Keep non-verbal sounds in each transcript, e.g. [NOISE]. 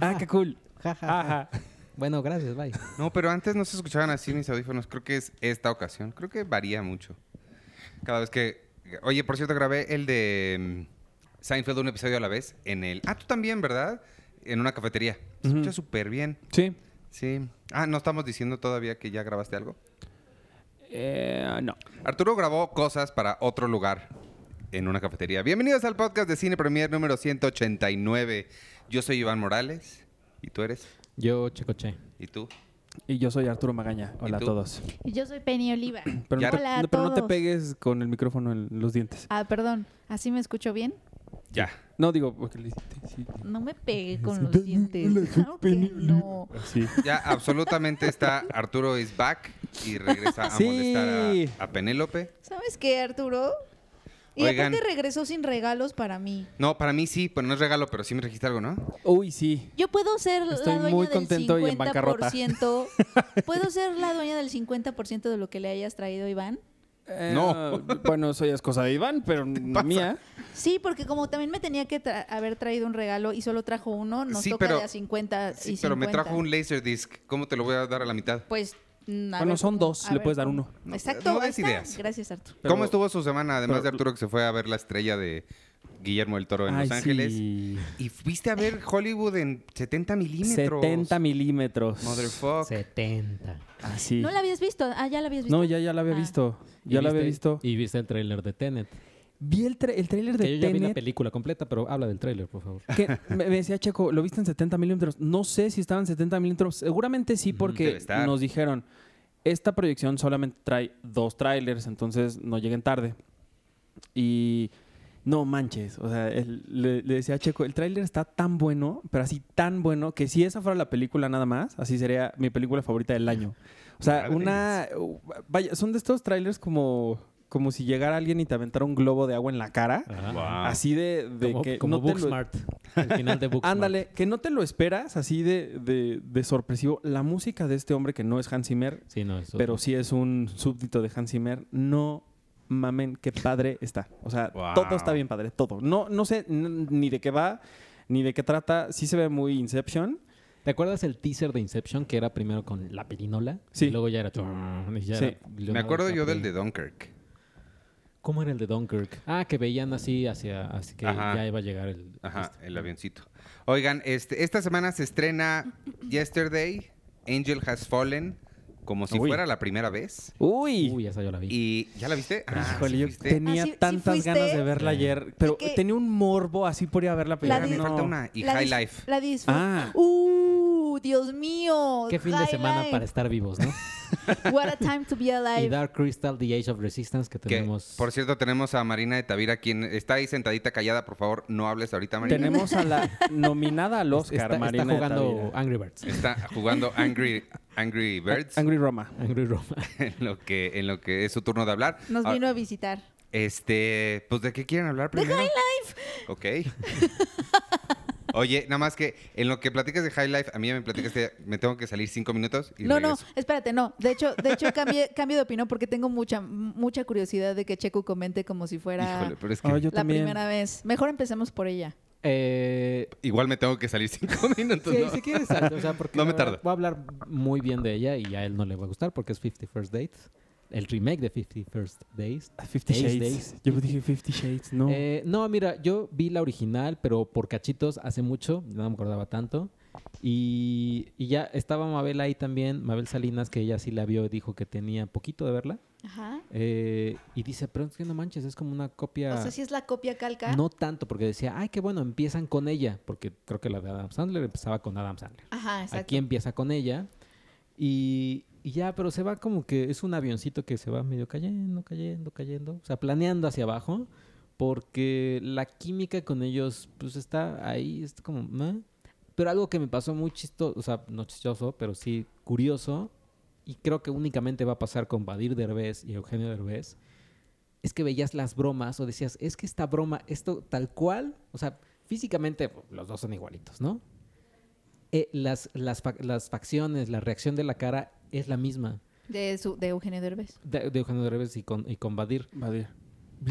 Ah, qué cool. Ajá. Bueno, gracias, bye. No, pero antes no se escuchaban así mis audífonos. Creo que es esta ocasión. Creo que varía mucho. Cada vez que... Oye, por cierto, grabé el de mm, Seinfeld un episodio a la vez en el... Ah, tú también, ¿verdad? En una cafetería. Se escucha súper bien. Sí. Sí. Ah, ¿no estamos diciendo todavía que ya grabaste algo? Eh, no. Arturo grabó cosas para otro lugar en una cafetería. Bienvenidos al podcast de Cine Premier número 189. Yo soy Iván Morales. ¿Y tú eres? Yo, Checoche. ¿Y tú? Y yo soy Arturo Magaña. Hola a tú? todos. Y Yo soy Penny Oliva. [CLEARS THROAT] Pero, no, te, Hola a no- pero no te todos. pegues con el micrófono en los dientes. Ah, perdón. ¿Así me escucho bien? Ya. No, digo, porque le hiciste- sí. No me pegué con los dientes. Claro que [LAUGHS] no. Sí. Ya absolutamente está Arturo is back y regresa a Sí. molestar a, a Penélope. ¿Sabes qué, Arturo? Y Oigan. aparte regresó sin regalos para mí. No, para mí sí, pues no es regalo, pero sí me registra algo, ¿no? Uy, sí. Yo puedo ser Estoy la dueña muy del contento y en bancarrota. 50%. [LAUGHS] ¿Puedo ser la dueña del 50% de lo que le hayas traído, Iván? Eh, No. [LAUGHS] Bueno, eso ya es cosa de Iván, pero mía. Sí, porque como también me tenía que tra- haber traído un regalo y solo trajo uno, nos Sí, toca pero- de a 50 y Sí, pero me 50. trajo un Laserdisc. ¿Cómo te lo voy a dar a la mitad? Pues, a Bueno, ver son dos, le ver puedes dar uno. No, Exacto. no ahí des ideas. Gracias, Arturo. Pero- ¿Cómo estuvo su semana? Además pero- de Arturo que se fue a ver la estrella de Guillermo del Toro en Ay, Los Ángeles. sí. Y fuiste a ver Hollywood en 70 milímetros. 70 milímetros. Motherfuck. 70. Así. ¿No la habías visto? Ah, ya la habías visto. No, ya, ya la había Ah. visto. ¿Y Ya la había visto. Y viste el tráiler de Tenet. Vi el, tra- el tráiler Que de yo ya vi la Tenet. película completa, pero habla del tráiler, por favor. que [LAUGHS] me, me decía Checo, ¿lo viste en 70 milímetros? No sé si estaba en 70 milímetros. Seguramente sí, Ujú. porque nos dijeron, esta proyección solamente trae dos trailers, entonces no lleguen tarde. Y no manches, o sea, el- le, le decía a Checo, el tráiler está tan bueno, pero así tan bueno, que si esa fuera la película nada más, así sería mi película favorita del año. O sea, una... Vaya, son de estos trailers como... Como si llegara alguien y te aventara un globo de agua en la cara. Wow. Así de, de como que como no te lo- Booksmart. El final de Booksmart. Ándale, que no te lo esperas así de, de- de sorpresivo. La música de este hombre que no es Hans Zimmer, Sí, no, eso. pero sí es un súbdito de Hans Zimmer, no mamen, qué padre está. O sea, Wow. todo está bien padre, todo. No, no sé ni de qué va, ni de qué trata. Sí se ve muy Inception. ¿Te acuerdas el teaser de Inception que era primero con la pirinola? Sí. Y luego ya era. y ya Sí. era Me acuerdo yo del de Dunkirk. ¿Cómo era el de Dunkirk? Ah, que veían así hacia. Así que Ajá. ya iba a llegar el. Ajá, este. el avioncito. Oigan, este, esta semana se estrena Yesterday, Angel Has Fallen, como si Uy. fuera la primera vez. Uy. Uy, esa yo la vi. ¿Y ya la viste? Ah, Híjole, ¿sí yo fuiste? tenía Ah, ¿sí- sí tantas fuiste? ganas de verla Sí. ayer, pero que- tenía un morbo así por ir a ver la. La me falta no. una. Y La High dis- Life. La disfruté. Ah. ¡Uh! Dios mío. Qué fin de semana Life. para estar vivos, ¿no? [LAUGHS] What a time to be y alive. Dark Crystal, The Age of Resistance, que Que, tenemos. por cierto, tenemos a Marina de Tavira, quien está ahí sentadita callada. Por favor, no hables ahorita, Marina. Tenemos a la [LAUGHS] nominada al Oscar, está, está Marina jugando. Angry Birds. Está jugando Angry, Angry Birds Angry Roma. Angry Roma. [LAUGHS] en, lo que, en lo que es su turno de hablar. Nos Ah, vino a visitar. Este, pues, ¿de qué quieren hablar primero? High Life. Ok. Oye, nada más que en lo que platicas de High Life, a mí ya me platicaste, me tengo que salir cinco minutos y No, no, espérate, no. De hecho, de hecho cambié, cambio de opinión porque tengo mucha, mucha curiosidad de que Checo comente como si fuera Híjole, pero es que Ah, yo la también. primera vez. Mejor empecemos por ella. Eh, igual me tengo que salir cinco [LAUGHS] minutos. sí, ¿no? si quieres, o sea, porque No me tardo. Voy a hablar muy bien de ella y a él no le va a gustar porque es 50 First Dates. El remake de 50 First Days. Fifty Days, Shades. Days. Yo dije Fifty Shades, no. Eh, no, mira, yo vi la original, pero por cachitos hace mucho, no me acordaba tanto. Y, y ya estaba Mabel ahí también, Mabel Salinas, que ella sí la vio, dijo que tenía poquito de verla. Ajá. Eh, y dice, pero es que no manches, es como una copia... O sea, si es la copia calca. No tanto, porque decía, ay, qué bueno, empiezan con ella, porque creo que la de Adam Sandler empezaba con Adam Sandler. Ajá, exacto. Aquí empieza con ella y, y ya, pero se va como que es un avioncito que se va medio cayendo, cayendo, cayendo, o sea, planeando hacia abajo, porque la química con ellos, pues está ahí, es como, ¿meh? pero algo que me pasó muy chistoso, o sea, no chistoso, pero sí curioso, y creo que únicamente va a pasar con Badir Derbez y Eugenio Derbez, es que veías las bromas o decías, es que esta broma, esto tal cual, o sea, físicamente pues, los dos son igualitos, ¿no? Eh, las, las, las facciones, la reacción de la cara es la misma De, su, de Eugenio Derbez. de, de Eugenio Derbez y con, y con Badir. Vadir.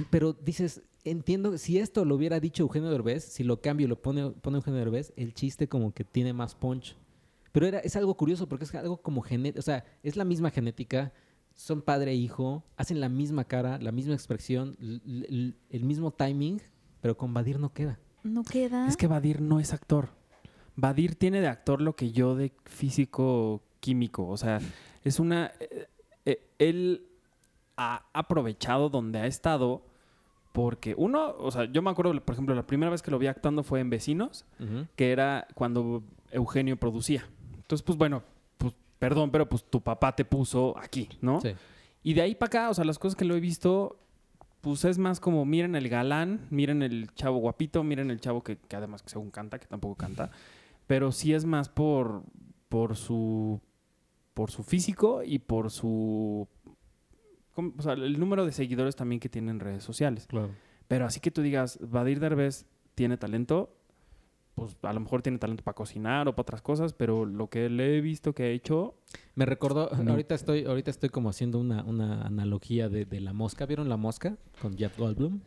Pero dices, entiendo, si esto lo hubiera dicho Eugenio Derbez, si lo cambio y lo pone, pone Eugenio Derbez, el chiste como que tiene más punch. Pero era, es algo curioso porque es algo como genética, o sea, es la misma genética, son padre e hijo, hacen la misma cara, la misma expresión, el mismo timing, pero con Badir no queda. No queda. Es que Badir no es actor. Badir tiene de actor lo que yo de físico químico. O sea, es una. eh, eh, él ha aprovechado donde ha estado. Porque uno, o sea, yo me acuerdo, por ejemplo, la primera vez que lo vi actuando fue en Vecinos, que era cuando Eugenio producía. Entonces, pues bueno, pues perdón, pero pues tu papá te puso aquí, ¿no? Sí. Y de ahí para acá, o sea, las cosas que lo he visto, pues es más como miren el galán, miren el chavo guapito, miren el chavo que, que además que según canta, que tampoco canta, pero sí es más por, por su por su físico y por su o sea, el número de seguidores también que tiene en redes sociales. Claro. Pero así que tú digas, Badir Derbez tiene talento, pues a lo mejor tiene talento para cocinar o para otras cosas, pero lo que le he visto que ha hecho, Me recordó, No. ahorita estoy, ahorita estoy como haciendo una, una analogía de, de la mosca. ¿Vieron la mosca con Jeff Goldblum?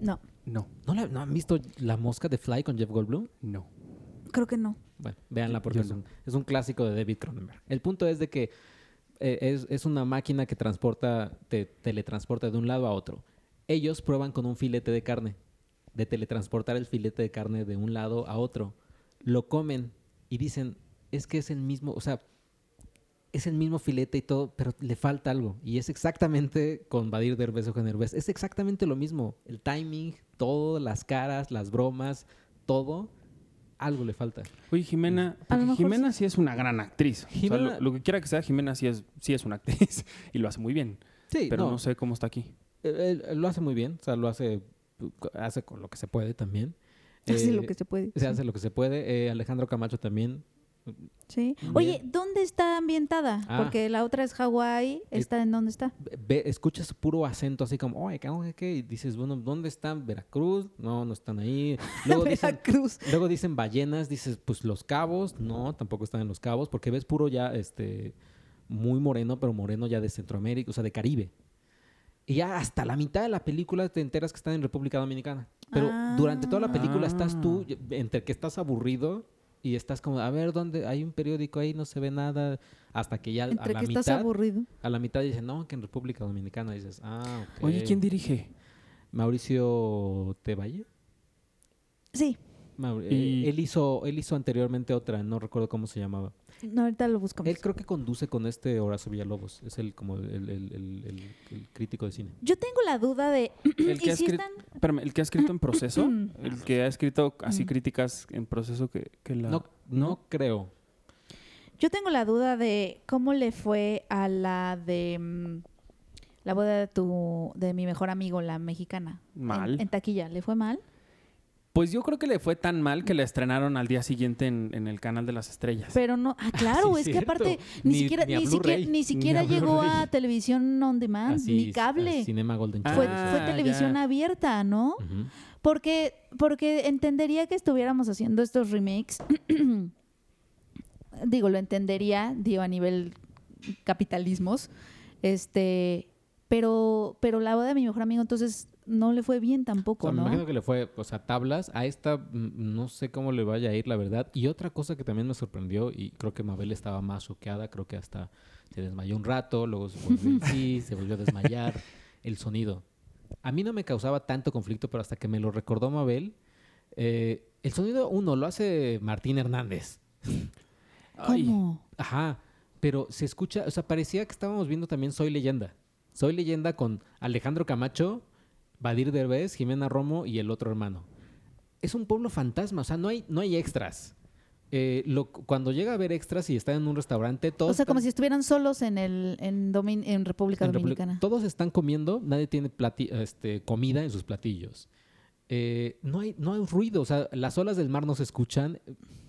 No, no, ¿No, la- ¿No han visto la mosca de Fly con Jeff Goldblum? no. creo que no. Bueno, véanla porque es, un, es un clásico de David Cronenberg. El punto es de que eh, es, es una máquina que transporta, te teletransporta de un lado a otro. Ellos prueban con un filete de carne, de teletransportar el filete de carne de un lado a otro. Lo comen y dicen, es que es el mismo, o sea, es el mismo filete y todo, pero le falta algo. Y es exactamente con Badir Derbez o Derbez. Es exactamente lo mismo. El timing, todo, las caras, las bromas, todo, algo le falta. Oye, Jimena, mejor Jimena sí es una gran actriz. O sea, Jimena- lo, lo que quiera que sea, Jimena sí es, sí es una actriz [LAUGHS] y lo hace muy bien. Sí, Pero no, sé cómo está aquí. Él, él lo hace muy bien, o sea, lo hace, hace con lo que se puede también. Hace Eh, lo que se puede. Se hace lo que se puede. Eh, Alejandro Camacho también. Sí. Bien. Oye, ¿dónde está ambientada? Ah. Porque la otra es Hawái. ¿Está en dónde está? Ve, escuchas puro acento así como, oye, ¿qué? Y dices, bueno, ¿dónde están? ¿Veracruz? No, no están ahí. [LAUGHS] Luego dicen, Veracruz. luego dicen ballenas, dices, pues Los Cabos. No, tampoco están en Los Cabos, porque ves puro ya, este, muy moreno, pero moreno ya de Centroamérica, o sea, de Caribe. Y ya hasta la mitad de la película te enteras que están en República Dominicana. Pero durante toda la película estás tú, Ah. entre que estás aburrido y estás como, a ver, ¿dónde? Hay un periódico ahí, no se ve nada. Hasta que ya a Entre la que estás mitad, aburrido. a la mitad dicen, no, que en República Dominicana. dices, ah, ok. Oye, ¿quién dirige? Mauricio Tevalle. Sí. Mauri- Y- eh, él, hizo, él hizo anteriormente otra, no recuerdo cómo se llamaba. No, ahorita lo buscamos. Él creo que conduce con este Horacio Villalobos. Es el como el, el- el- el- el crítico de cine. Yo tengo la duda de. [CLEARS THROAT] El que, ¿Y ha si escrito, están- espérame, el que ha escrito en [CLEARS THROAT] proceso, [CLEARS THROAT] el que ha escrito así Mm. críticas en proceso que, que la... No, no creo. Yo tengo la duda de cómo le fue a la de mm, la boda de tu de mi mejor amigo, la mexicana. En- Mal. En, taquilla, ¿le fue mal? Pues yo creo que le fue tan mal que la estrenaron al día siguiente en, en el canal de las estrellas. Pero no, ah, claro, [LAUGHS] sí, es que aparte ni, Ni- siquiera ni siquiera ni siquiera llegó a televisión on demand, Así, ni cable. Cinema Golden Ah, Fue, televisión ya. abierta, ¿no? Porque, porque entendería que estuviéramos haciendo estos remakes. [CLEARS THROAT] digo, lo entendería, digo, a nivel capitalismos. Este, pero, pero la boda de mi mejor amigo, entonces no le fue bien O tampoco, me ¿no? imagino que le fue, o sea, tablas. A esta mm, no sé cómo le vaya a ir, la verdad. Y otra cosa que también me sorprendió, y creo que Mabel estaba más choqueada, creo que hasta se desmayó un rato, luego se volvió en [LAUGHS] sí, se volvió a desmayar. El sonido. A mí no me causaba tanto conflicto, pero hasta que me lo recordó Mabel, eh, el sonido, uno, lo hace Martín Hernández. [LAUGHS] Ay, ¿Cómo? Ajá, pero se escucha, o sea, parecía que estábamos viendo también Soy Leyenda. Soy Leyenda con Alejandro Camacho, Badir Derbez, Jimena Romo y el otro hermano. Es un pueblo fantasma, o sea, no hay, no hay extras. Eh, lo- cuando llega a ver extras y están en un restaurante, todos O sea, como si estuvieran solos en el en, Domin- en República en República- Dominicana. Todos están comiendo, nadie tiene plati- este, comida en sus platillos. Eh, no, hay, no hay ruido, o sea, las olas del mar no se escuchan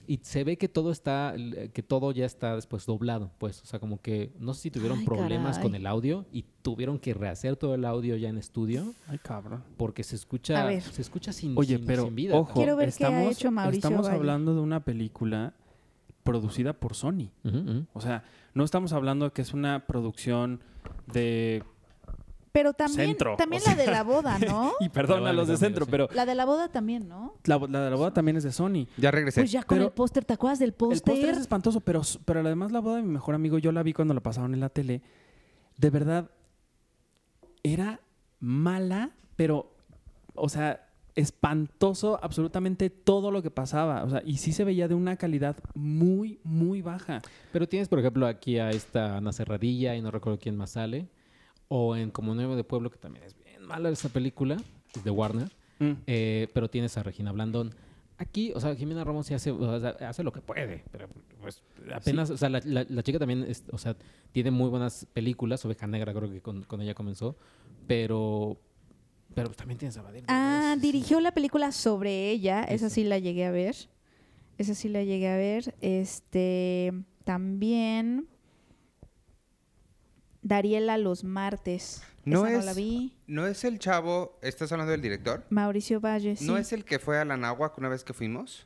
y se ve que todo está, que todo ya está después doblado, pues, o sea, como que no sé si tuvieron Ay, problemas con el audio y tuvieron que rehacer todo el audio ya en estudio ay, cabrón. porque se escucha, se escucha sin, Oye, sin- pero sin vida. ojo, Quiero ver qué ha estamos, hecho Mauricio estamos Valle. hablando de una película producida por Sony. O sea, no estamos hablando de que es una producción de Pero también, Centro, también o la de la boda, [LAUGHS] ¿no? Y perdón a los de centro, pero La de la boda también, ¿no? la, la de la boda también es de Sony. Ya regresé. Pues ya con Pero- el póster, ¿te acuerdas del El póster póster? es espantoso, pero, pero además la boda de mi mejor amigo, yo la vi cuando la pasaron en la tele. De verdad, era mala, pero, o sea, espantoso absolutamente todo lo que pasaba. O sea, y sí se veía de una calidad muy, muy baja. Pero tienes, por ejemplo, aquí a esta Ana Cerradilla y no recuerdo quién más sale. O en Como Nuevo de Pueblo, que también es bien mala esa película, es de Warner. Mm. Eh, pero tienes a Regina Blandón. Aquí, o sea, Jimena Ramos sí hace, o sea, hace lo que puede, pero pues apenas, o sea, la, la- la chica también, es- o sea, tiene muy buenas películas, Oveja Negra creo que con, con ella comenzó, pero, pero pues también tienes a Badir. Ah, dirigió la película sobre ella. Esa Esa. sí la llegué a ver. Esa sí la llegué a ver. Este, también Dariela los martes. No Esa es- no la vi. ¿No es el chavo, estás hablando del director? Mauricio Valle, sí. ¿No es el que fue a la Náhuac una vez que fuimos?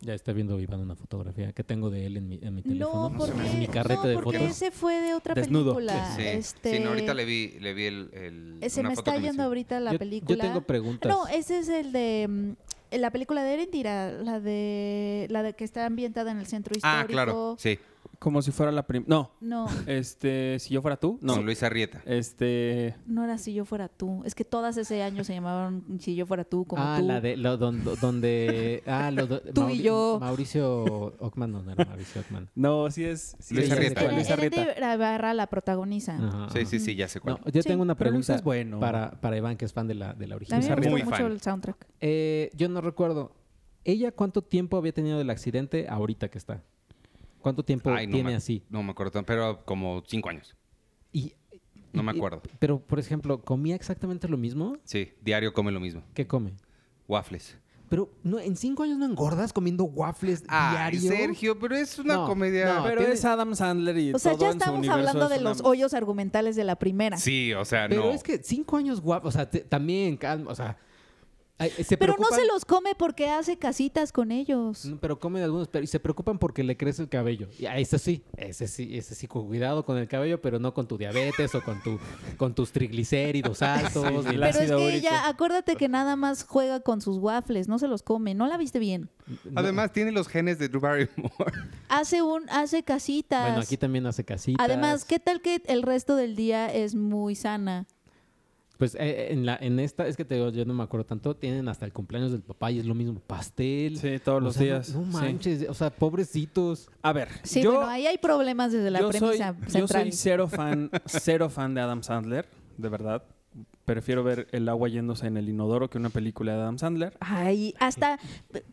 Ya está viendo Iván una fotografía que tengo de él en mi, en mi teléfono. No, porque, en mi carrete no, de porque fotos. ese fue de otra Desnudo. película. Sí, Este, sí no, ahorita le vi, le vi el, el- Se una me foto está me yendo ahorita la yo, película. yo tengo preguntas. No, ese es el de mm, la película de Erendira, la de la de que está ambientada en el centro histórico. Ah, claro, sí, Como si fuera la primera. No, No, este, si yo fuera tú, no. con Luis Arrieta. Este. no era si yo fuera tú. Es que todas ese año se llamaban si yo fuera tú, como ah, tú. la de lo, don- donde [LAUGHS] ah, lo, do- Tú y yo. Mauricio Ockman no, no era Mauricio Ockman. No, sí es. sí Luis es- Arrieta. Luis Eren- Arrieta. Barra la protagoniza. Ajá, Sí, ajá. sí, sí, ya sé cuál. No, yo Sí, tengo una Luis pregunta es bueno. para, para Iván, que es fan de la, de la original. mí me Muy gusta mucho fan. el soundtrack. Eh, yo no recuerdo. ¿Ella cuánto tiempo había tenido del accidente ahorita que está? ¿Cuánto tiempo Ay, no tiene me- así? No me acuerdo, tanto, pero como cinco años. Y, No y- me y- acuerdo. pero, por ejemplo, ¿comía exactamente lo mismo? Sí, diario come lo mismo. ¿Qué come? Waffles. Pero no, en cinco años no engordas comiendo waffles Ay, diario. Sergio, pero es una No, comedia. no, Pero tiene- es Adam Sandler y O sea, todo ya en su estamos hablando de una- los hoyos argumentales de la primera. Sí, o sea, Pero no. es que cinco años guapo, o sea, te- también calma, o sea, ay, se Pero no se los come porque hace casitas con ellos. No, pero comen algunos, pero y se preocupan porque le crece el cabello. Y a ese sí, ese sí, ese sí, con cuidado con el cabello, pero no con tu diabetes o con tu, con tus triglicéridos [LAUGHS] altos. Sí, el Pero la- es ácido que úrico. ella, acuérdate que nada más juega con sus waffles, no se los come. ¿No la viste bien? no. Además, tiene los genes de Drew Barrymore. [LAUGHS] Hace un, hace casitas. bueno, aquí también hace casitas. Además, ¿qué tal que el resto del día es muy sana? Pues eh, en, la, en esta, es que te digo, yo no me acuerdo tanto, tienen hasta el cumpleaños del papá y es lo mismo, pastel. Sí, todos O los sea, días. No, manches, o sea, pobrecitos. A ver, Sí, yo, bueno, ahí hay problemas desde la yo soy, premisa yo central. soy cero [LAUGHS] fan, cero fan de Adam Sandler, de verdad. Prefiero ver el agua yéndose en el inodoro que una película de Adam Sandler. Ay, hasta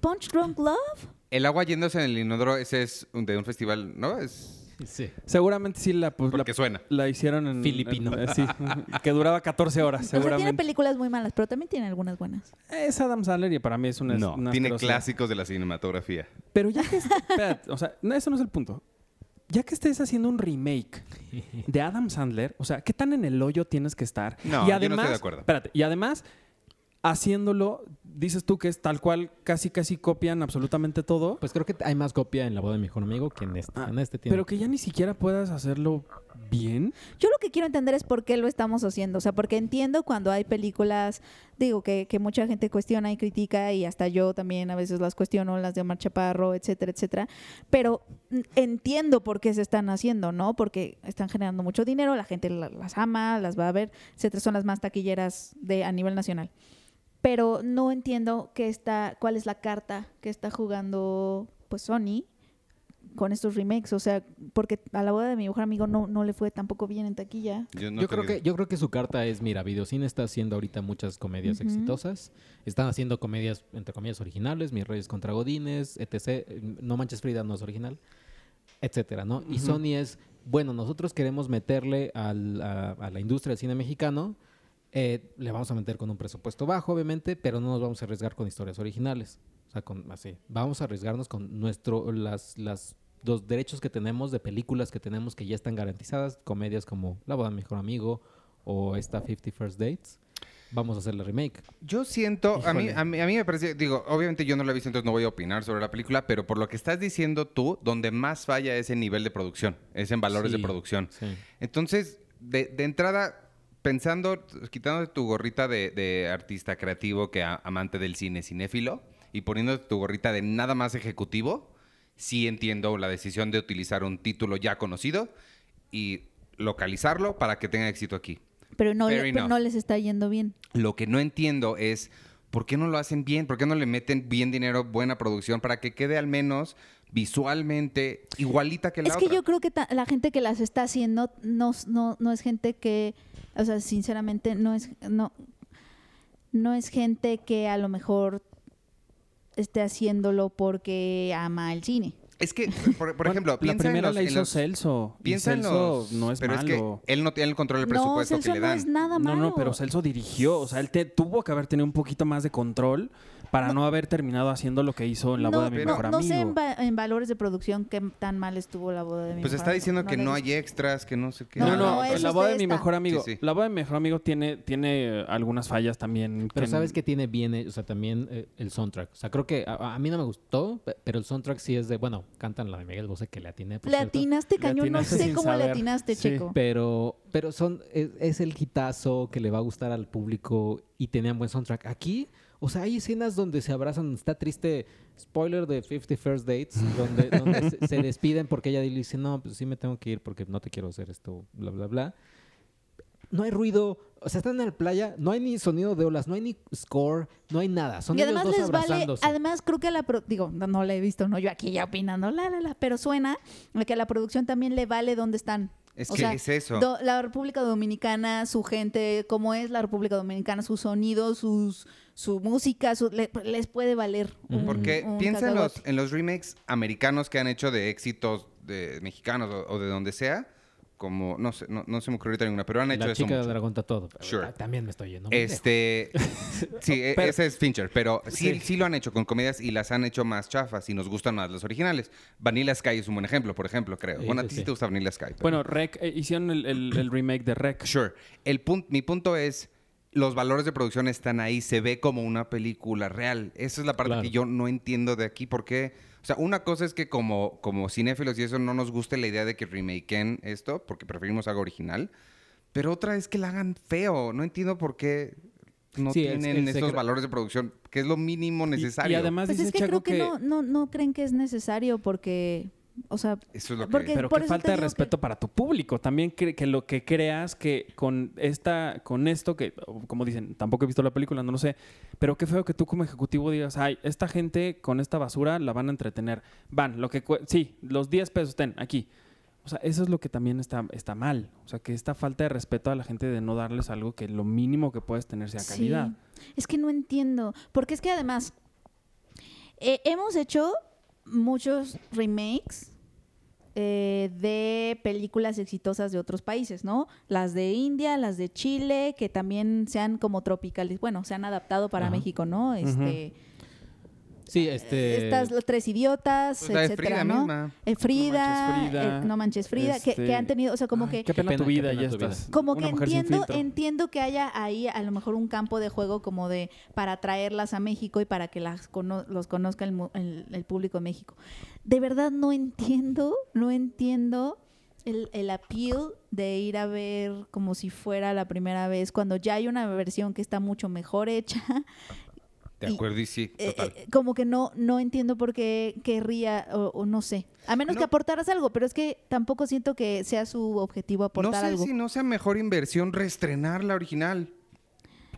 Punch Drunk Love. El agua yéndose en el inodoro, ese es de un festival, ¿no? Es Sí. Seguramente sí la, pues, la, porque suena. la hicieron en... Filipino. en- eh, sí, [LAUGHS] que duraba 14 horas, O sea, tiene seguramente. películas muy malas, pero también tiene algunas buenas. es Adam Sandler y para mí es una... No, una tiene clásicos de la cinematografía. Pero ya que... espérate, o sea, no, eso no es el punto. Ya que estés haciendo un remake de Adam Sandler, o sea, ¿qué tan en el hoyo tienes que estar? No, y yo no estoy de acuerdo. Espérate, y además, haciéndolo, dices tú que es tal cual, casi casi copian absolutamente todo. Pues creo que hay más copia en la boda de mi mejor amigo que en este. Ah, en este tiene. pero que ya ni siquiera puedas hacerlo bien. Yo lo que quiero entender es por qué lo estamos haciendo. O sea, porque entiendo cuando hay películas, digo, que, que mucha gente cuestiona y critica, y hasta yo también a veces las cuestiono, las de Omar Chaparro, etcétera, etcétera. Pero entiendo por qué se están haciendo, ¿no? Porque están generando mucho dinero, la gente la- las ama, las va a ver, etcétera. Son las más taquilleras de, a nivel nacional. Pero no entiendo qué está, cuál es la carta que está jugando pues Sony con estos remakes. O sea, porque a la boda de mi mejor amigo no, no le fue tampoco bien en taquilla. Yo, no yo, creo que, yo creo que su carta es, mira, Videocine está haciendo ahorita muchas comedias exitosas. Están haciendo comedias, entre comillas, originales. Mis Reyes contra Godines, etc. No Manches Frida no es original, etcétera, ¿no? Y. Sony es, bueno, nosotros queremos meterle al- a, a la industria del cine mexicano. Eh, le vamos a meter con un presupuesto bajo, obviamente, pero no nos vamos a arriesgar con historias originales. O sea, con, así. Vamos a arriesgarnos con nuestro, las, las, los derechos que tenemos de películas que tenemos que ya están garantizadas, comedias como La boda de mi mejor amigo o esta 50 First Dates. Vamos a hacer la remake. Yo siento, a mí, a, mí, a mí me parece, digo, obviamente yo no la he visto, entonces no voy a opinar sobre la película, pero por lo que estás diciendo tú, donde más falla es en nivel de producción, es en valores de producción. Sí. Entonces, de, de entrada, pensando, quitando tu gorrita de, de artista creativo que a- amante del cine cinéfilo y poniendo tu gorrita de nada más ejecutivo, sí entiendo la decisión de utilizar un título ya conocido y localizarlo para que tenga éxito aquí. Pero no, Fair le- pero enough. no les está yendo bien. Lo que no entiendo es por qué no lo hacen bien, por qué no le meten bien dinero, buena producción, para que quede al menos visualmente igualita que la Es que otra. yo creo que la gente que las está haciendo no, no, no es gente que, o sea, sinceramente no es, no, no es gente que a lo mejor esté haciéndolo porque ama el cine. Es que, [LAUGHS] por, por Bueno, ejemplo, la piensa en primera los- la en hizo los- Celso. Piensa en los- no es pero malo. es que él no tiene el control del presupuesto no, que le no dan. es nada No, malo. no, pero Celso dirigió. O sea, él te, tuvo que haber tenido un poquito más de control para no, haber terminado haciendo lo que hizo en la no, boda de mi mejor no amigo. sé en, va- en valores de producción qué tan mal estuvo la boda de mi Pues mejor está amigo. diciendo que la he no hay extras, que no sé qué. No, no, No, la es boda de mi mejor amigo. Sí, sí. La boda de mi mejor amigo tiene, tiene eh, algunas fallas también. Pero que- sabes que tiene bien, eh, o sea, también eh, el soundtrack. O sea, creo que a, a mí no me gustó, pe- pero el soundtrack sí es de, bueno, cantan la de Miguel Bosé que le atiné. por Le cierto. atinaste, cañón. No sé cómo le atinaste, Sí. Checo. Pero, pero son, es, es el hitazo que le va a gustar al público y tenían buen soundtrack. Aquí, o sea, hay escenas donde se abrazan, está triste, spoiler de 50 First Dates, donde, donde se, se [LAUGHS] despiden porque ella dice, no, pues sí me tengo que ir porque no te quiero hacer esto, bla, bla, bla. No hay ruido, o sea, están en la playa, no hay ni sonido de olas, no hay ni score, no hay nada. Son y ellos además dos les vale, además creo que a la pro- digo, no, no la he visto, no yo aquí ya opinando, la la la, pero suena que a la producción también le vale dónde están. Es O que sea, es eso. Do- la República Dominicana, su gente, cómo es la República Dominicana, su sonido, sus, su música, su- le- les puede valer. un- Porque un piensa en los, en los remakes americanos que han hecho de éxitos de mexicanos o, o de donde sea, como, no sé, no, no se me ocurrió ahorita ninguna, pero han hecho La eso chica del mucho. dragón está todo. Sure. Ah, También me estoy yendo. Este, sí, [LAUGHS] e- Pero- ese es Fincher, pero sí, Sí. sí lo han hecho con comedias y las han hecho más chafas y nos gustan más los originales. Vanilla Sky es un buen ejemplo, por ejemplo, creo. Sí, bueno, a ti sí. sí te gusta Vanilla Sky. pero- Bueno, Rec, eh, hicieron el, el- el remake de Rec. Sure. El pun- mi punto es, los valores de producción están ahí, se ve como una película real. Esa es la parte Claro. que yo no entiendo de aquí, porque, o sea, una cosa es que como, como cinéfilos y eso no nos guste la idea de que remakeen esto, porque preferimos algo original, pero otra es que la hagan feo. No entiendo por qué no Sí, tienen el esos valores de producción, que es lo mínimo Y- necesario. Y, además Pues dice es que Chaco creo que, que... no, no, no creen que es necesario porque, o sea, Eso es lo que... porque- Pero por qué falta de que- respeto para tu público. También que, que lo que creas que con esta, con esto que, como dicen, tampoco he visto la película, no lo sé, pero qué feo que tú como ejecutivo digas, ay, esta gente con esta basura la van a entretener. Van, lo que sí, los 10 pesos estén aquí. O sea, eso es lo que también está, está mal. O sea, que esta falta de respeto a la gente de no darles algo que lo mínimo que puedes tener sea Sí. calidad. Es que no entiendo. Porque es que además eh, hemos hecho muchos remakes eh, de películas exitosas de otros países, ¿no? Las de India, las de Chile, que también se han como tropicales, bueno, se han adaptado para Ajá. México, ¿no? Este, Sí, este... Estas los tres idiotas, Pues etcétera, Frida ¿no? misma. Eh, Frida, No manches, Frida, eh, no manches Frida, que, este, que han tenido, o sea, como Ay, que Qué pena, Qué tu vida, ya estás. como Una que entiendo, entiendo que haya ahí a lo mejor un campo de juego como de para traerlas a México y para que las cono- los conozca el, mu- el- el público de México. De verdad no entiendo, no entiendo el, el appeal de ir a ver como si fuera la primera vez cuando ya hay una versión que está mucho mejor hecha. De y- acuerdo, y sí, Eh, total. eh, como que no, no entiendo por qué querría o, o no sé. A menos No. que aportaras algo, pero es que tampoco siento que sea su objetivo No aportar sé algo. si no sea mejor inversión reestrenar la original.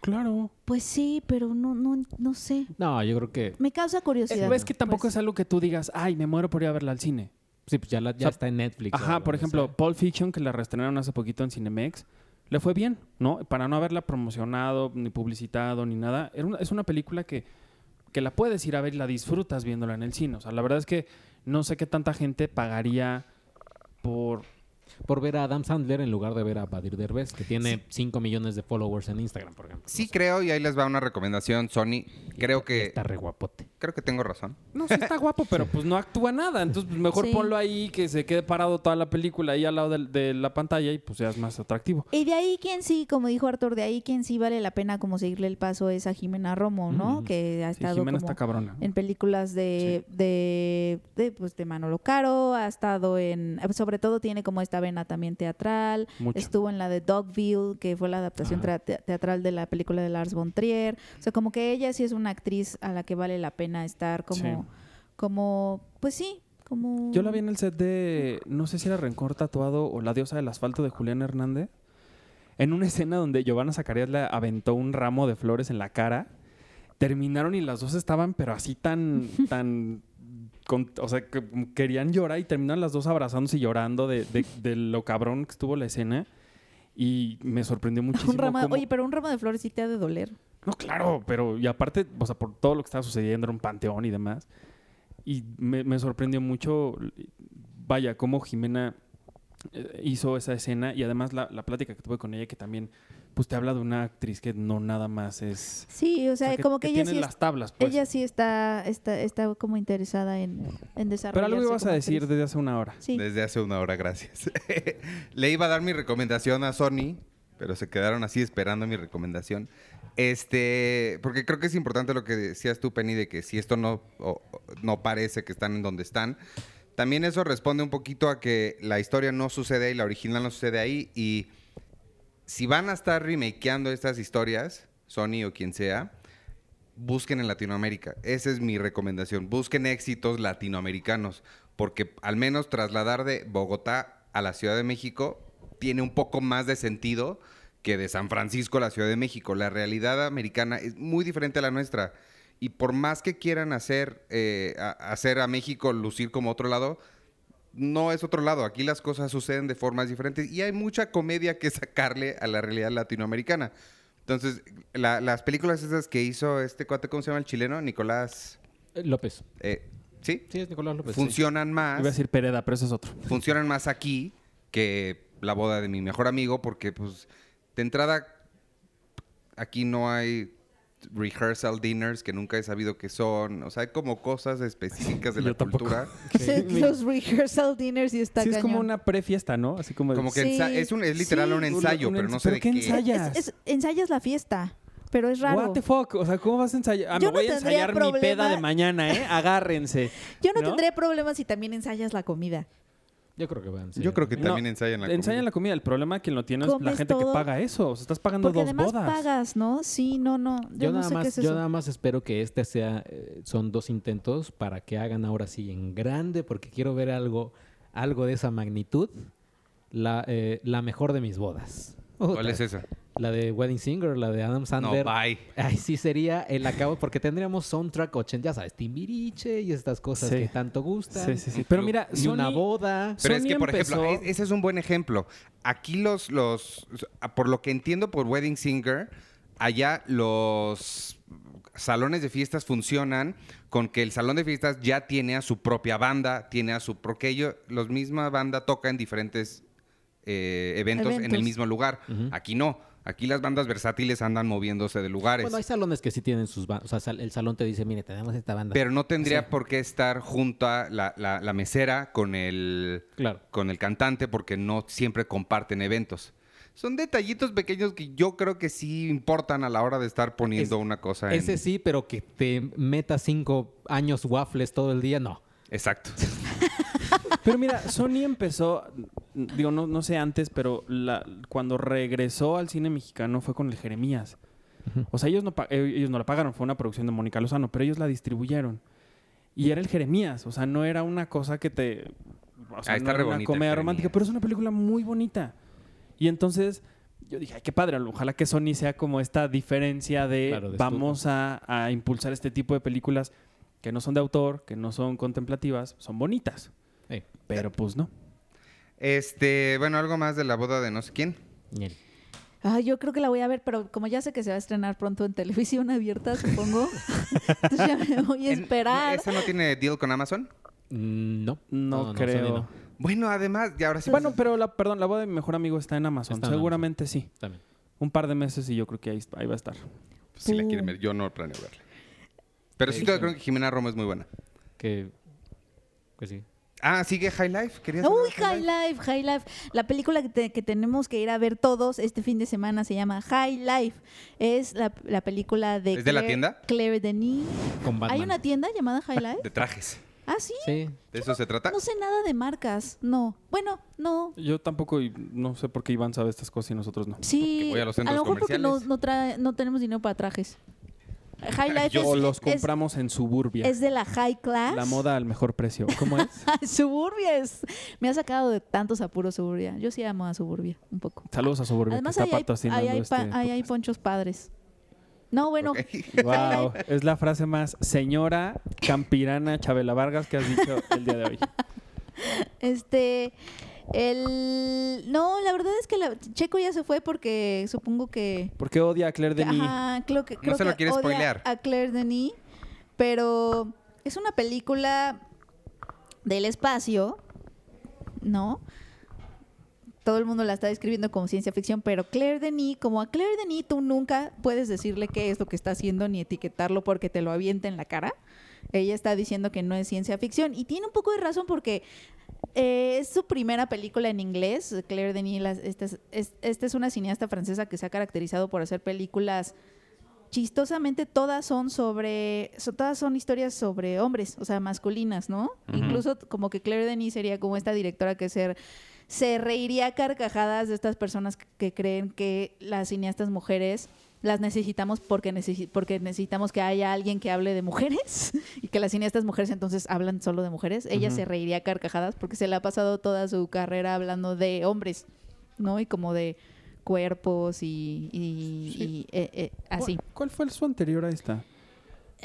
Claro. Pues sí, pero no, no, no sé. No, yo creo que... Me causa curiosidad. Es que tampoco Pues, es algo que tú digas, ay, me muero por ir a verla al cine. Sí, pues ya, la- ya O sea, está en Netflix. Ajá, por ejemplo, sea. Pulp Fiction, que la reestrenaron hace poquito en Cinemex, le fue bien, ¿no? Para no haberla promocionado, ni publicitado, ni nada. Era una- es una película que, que la puedes ir a ver y la disfrutas viéndola en el cine. O sea, la verdad es que no sé qué tanta gente pagaría por... Por ver a Adam Sandler en lugar de ver a Badir Derbez, que tiene 5 millones de followers en Instagram, por ejemplo. Sí No sé, creo, y ahí les va una recomendación, Sony. Creo que, Está re guapote. creo que tengo razón. No, sí está guapo, pero pues no actúa nada. Entonces, pues mejor Sí. ponlo ahí, que se quede parado toda la película ahí al lado de, la pantalla y pues ya es más atractivo. Y de ahí quien sí, como dijo Arthur, de ahí quien sí vale la pena como seguirle el paso es a Jimena Romo, ¿no? Mm. Que ha Sí, estado Jimena como está cabrona. en películas de, de, de, pues, de Manolo Caro, ha estado en, sobre todo tiene como esta vena también teatral. Mucho. Estuvo en la de Dogville, que fue la adaptación te- teatral de la película de Lars von Trier. O sea, como que ella sí es una actriz a la que vale la pena estar como, Sí. como, pues sí, como... Yo la vi en el set de, no sé si era Rencor Tatuado o La Diosa del Asfalto de Julián Hernández, en una escena donde Giovanna Zacarías le aventó un ramo de flores en la cara. Terminaron y las dos estaban, pero así tan, [LAUGHS] tan, con- o sea, que querían llorar y terminaron las dos abrazándose y llorando de, de- de lo cabrón que estuvo la escena. Y me sorprendió [LAUGHS] muchísimo. Un cómo- Oye, pero un ramo de flores sí te ha de doler. no, claro, pero y aparte, o sea, por todo lo que estaba sucediendo, era un panteón y demás. Y me, me sorprendió mucho, vaya, cómo Jimena eh, hizo esa escena y además la, la plática que tuve con ella, que también, pues te habla de una actriz que no nada más es... Sí, o sea, como que, ella tiene sí, las es- tablas, pues. ella sí está, está, está como interesada en, en desarrollar. Pero algo ibas a decir desde hace una hora. Sí. Desde hace una hora, gracias. [LAUGHS] Le iba a dar mi recomendación a Sony, pero se quedaron así esperando mi recomendación. Este, porque creo que es importante lo que decías tú, Penny, de que si esto no, o- no parece que están en donde están, también eso responde un poquito a que la historia no sucede ahí, la original no sucede ahí, y si van a estar remakeando estas historias, Sony o quien sea, busquen en Latinoamérica. Esa es mi recomendación. Busquen éxitos latinoamericanos, porque al menos trasladar de Bogotá a la Ciudad de México tiene un poco más de sentido que de San Francisco a la Ciudad de México. La realidad americana es muy diferente a la nuestra. Y por más que quieran hacer, eh, hacer a México lucir como otro lado, no es otro lado. Aquí las cosas suceden de formas diferentes y hay mucha comedia que [LAUGHS] sacarle a la realidad latinoamericana. Entonces, la- las películas esas que hizo este cuate, ¿cómo se llama el chileno? Nicolás. Eh, López. eh, ¿Sí? Sí, es Nicolás López. sí. Funcionan más. Iba a decir Pereda, pero ese es otro. [LAUGHS] funcionan más aquí que la boda de mi mejor amigo porque pues de entrada aquí no hay rehearsal dinners que nunca he sabido qué son, o sea, hay como cosas específicas de [LAUGHS] la tampoco. cultura. [LAUGHS] Los rehearsal dinners y está Sí, es como una prefiesta, ¿no? Así como... Como que Sí. es un es literal Sí, un ensayo, un pero no sé ¿pero de qué qué. Es- es- ensayas la fiesta, pero es raro. What the fuck? O sea, ¿cómo vas a ensayar? Ah, Yo me no voy a tendría ensayar mi peda problema. de mañana, ¿eh? Agárrense. [LAUGHS] Yo no, ¿no? tendría problemas si también ensayas la comida. Yo creo que van. sí. Yo creo que No, también ensayan la Ensayan comida. la comida. El problema quien lo tiene es la gente que paga eso. O sea, estás pagando Porque dos además bodas. pagas, ¿no? Sí, no, no. Yo, Yo, no nada sé qué más, es yo eso. nada más espero que este sea, eh, son dos intentos para que hagan ahora sí en grande, porque quiero ver algo, algo de esa magnitud. La, eh, la mejor de mis bodas. ¿Cuál es esa? La de Wedding Singer, la de Adam No, Sandler. bye. Ay, sí sería el acabo, porque tendríamos soundtrack 80, ya sabes, Timbiriche y estas cosas Sí. que tanto gustan. Sí, sí, sí. Pero mira, Y una boda. Pero es que, por ejemplo, empezó- e- ese es un buen ejemplo. Aquí los, los, por lo que entiendo por Wedding Singer, allá los salones de fiestas funcionan con que el salón de fiestas ya tiene a su propia banda, tiene a su, porque ellos, los misma banda toca en diferentes eh, eventos, en el mismo lugar. Aquí no. Aquí las bandas versátiles andan moviéndose de lugares. Bueno, hay salones que sí tienen sus bandas. O sea, sal- el salón te dice, mire, tenemos esta banda. pero no tendría Sí. por qué estar junto a la, la- la mesera con el, Claro. con el cantante porque no siempre comparten eventos. Son detallitos pequeños que yo creo que sí importan a la hora de estar poniendo Es- una cosa en... Ese sí, pero que te meta cinco años waffles todo el día, no. Exacto. [LAUGHS] Pero mira, Sony empezó, digo, no, no sé antes, pero la- cuando regresó al cine mexicano fue con el Jeremías. O sea, ellos no, eh, ellos no la pagaron, fue una producción de Mónica Lozano, pero ellos la distribuyeron. Y era el Jeremías, o sea, no era una cosa que te... O sea, Ah, está no re era una comedia Jeremías. romántica, pero es una película muy bonita. Y entonces yo dije, ay, qué padre, ojalá que Sony sea como esta diferencia de Claro, de vamos a, a impulsar este tipo de películas que no son de autor, que no son contemplativas, son bonitas. Pero pues no. Este, bueno, algo más de la boda de no sé quién. Ah, yo creo que la voy a ver, pero como ya sé que se va a estrenar pronto en televisión abierta, supongo, [LAUGHS] entonces ya me voy a esperar. ¿Esa no tiene deal con Amazon? No. No, creo. no. Bueno, además, ya ahora sí. Bueno, pero la, perdón, la boda de mi mejor amigo está en Amazon. Está en Seguramente sí. También. Un par de meses y yo creo que ahí, ahí va a estar. Pues, si la quieren ver, yo no planeo verla. Pero sí, creo que Jimena Romo es muy buena. Que, que sí. Ah, sigue High Life. ¿Querías Uy, High Life, High Life. La película que, te- que tenemos que ir a ver todos este fin de semana se llama High Life. Es la, la película de... ¿Es de la Claire- tienda? Claire Denis. Con Batman. ¿Hay una tienda llamada High [LAUGHS] Life? De trajes. ¿Ah, sí? Sí. ¿De eso se trata? No sé nada de marcas. No. Bueno, no. Yo tampoco, y no sé por qué Iván sabe estas cosas y nosotros no. Sí. voy a los a centros lo mejor porque no, comerciales. no, trae, no tenemos dinero para trajes. High Life Yo es, O los es- compramos en Suburbia. es de la high class. La moda al mejor precio. ¿Cómo es? [LAUGHS] Suburbia es. Me ha sacado de tantos apuros Suburbia. Yo sí amo a Suburbia un poco. Saludos a Suburbia, Además, ahí hay, hay este hay ponchos padres. No, bueno. Wow, [LAUGHS] es la frase más señora campirana Chabela Vargas que has dicho el día de hoy. este. El. No, la verdad es que la- Checo ya se fue porque supongo que. ¿Por qué odia a Claire Denis? Ajá, creo que, No se lo quiere odia spoilear. A Claire Denis, pero es una película del espacio, ¿no? Todo el mundo la está describiendo como ciencia ficción, pero Claire Denis, como a Claire Denis, tú nunca puedes decirle qué es lo que está haciendo ni etiquetarlo porque te lo avienta en la cara. Ella está diciendo que no es ciencia ficción y tiene un poco de razón porque eh, es su primera película en inglés. Claire Denis, esta es, es- esta es una cineasta francesa que se ha caracterizado por hacer películas chistosamente todas son sobre, so- todas son historias sobre hombres, o sea, masculinas, ¿no? Incluso como que Claire Denis sería como esta directora que se, se reiría carcajadas de estas personas que, que creen que las cineastas mujeres las necesitamos porque, necesi- porque necesitamos que haya alguien que hable de mujeres [LAUGHS] y que las cineastas mujeres entonces hablan solo de mujeres. Ella se reiría a carcajadas porque se le ha pasado toda su carrera hablando de hombres, ¿no? Y como de cuerpos y, y- Sí. y, eh, eh, así. ¿Cuál, cuál fue su anterior a esta?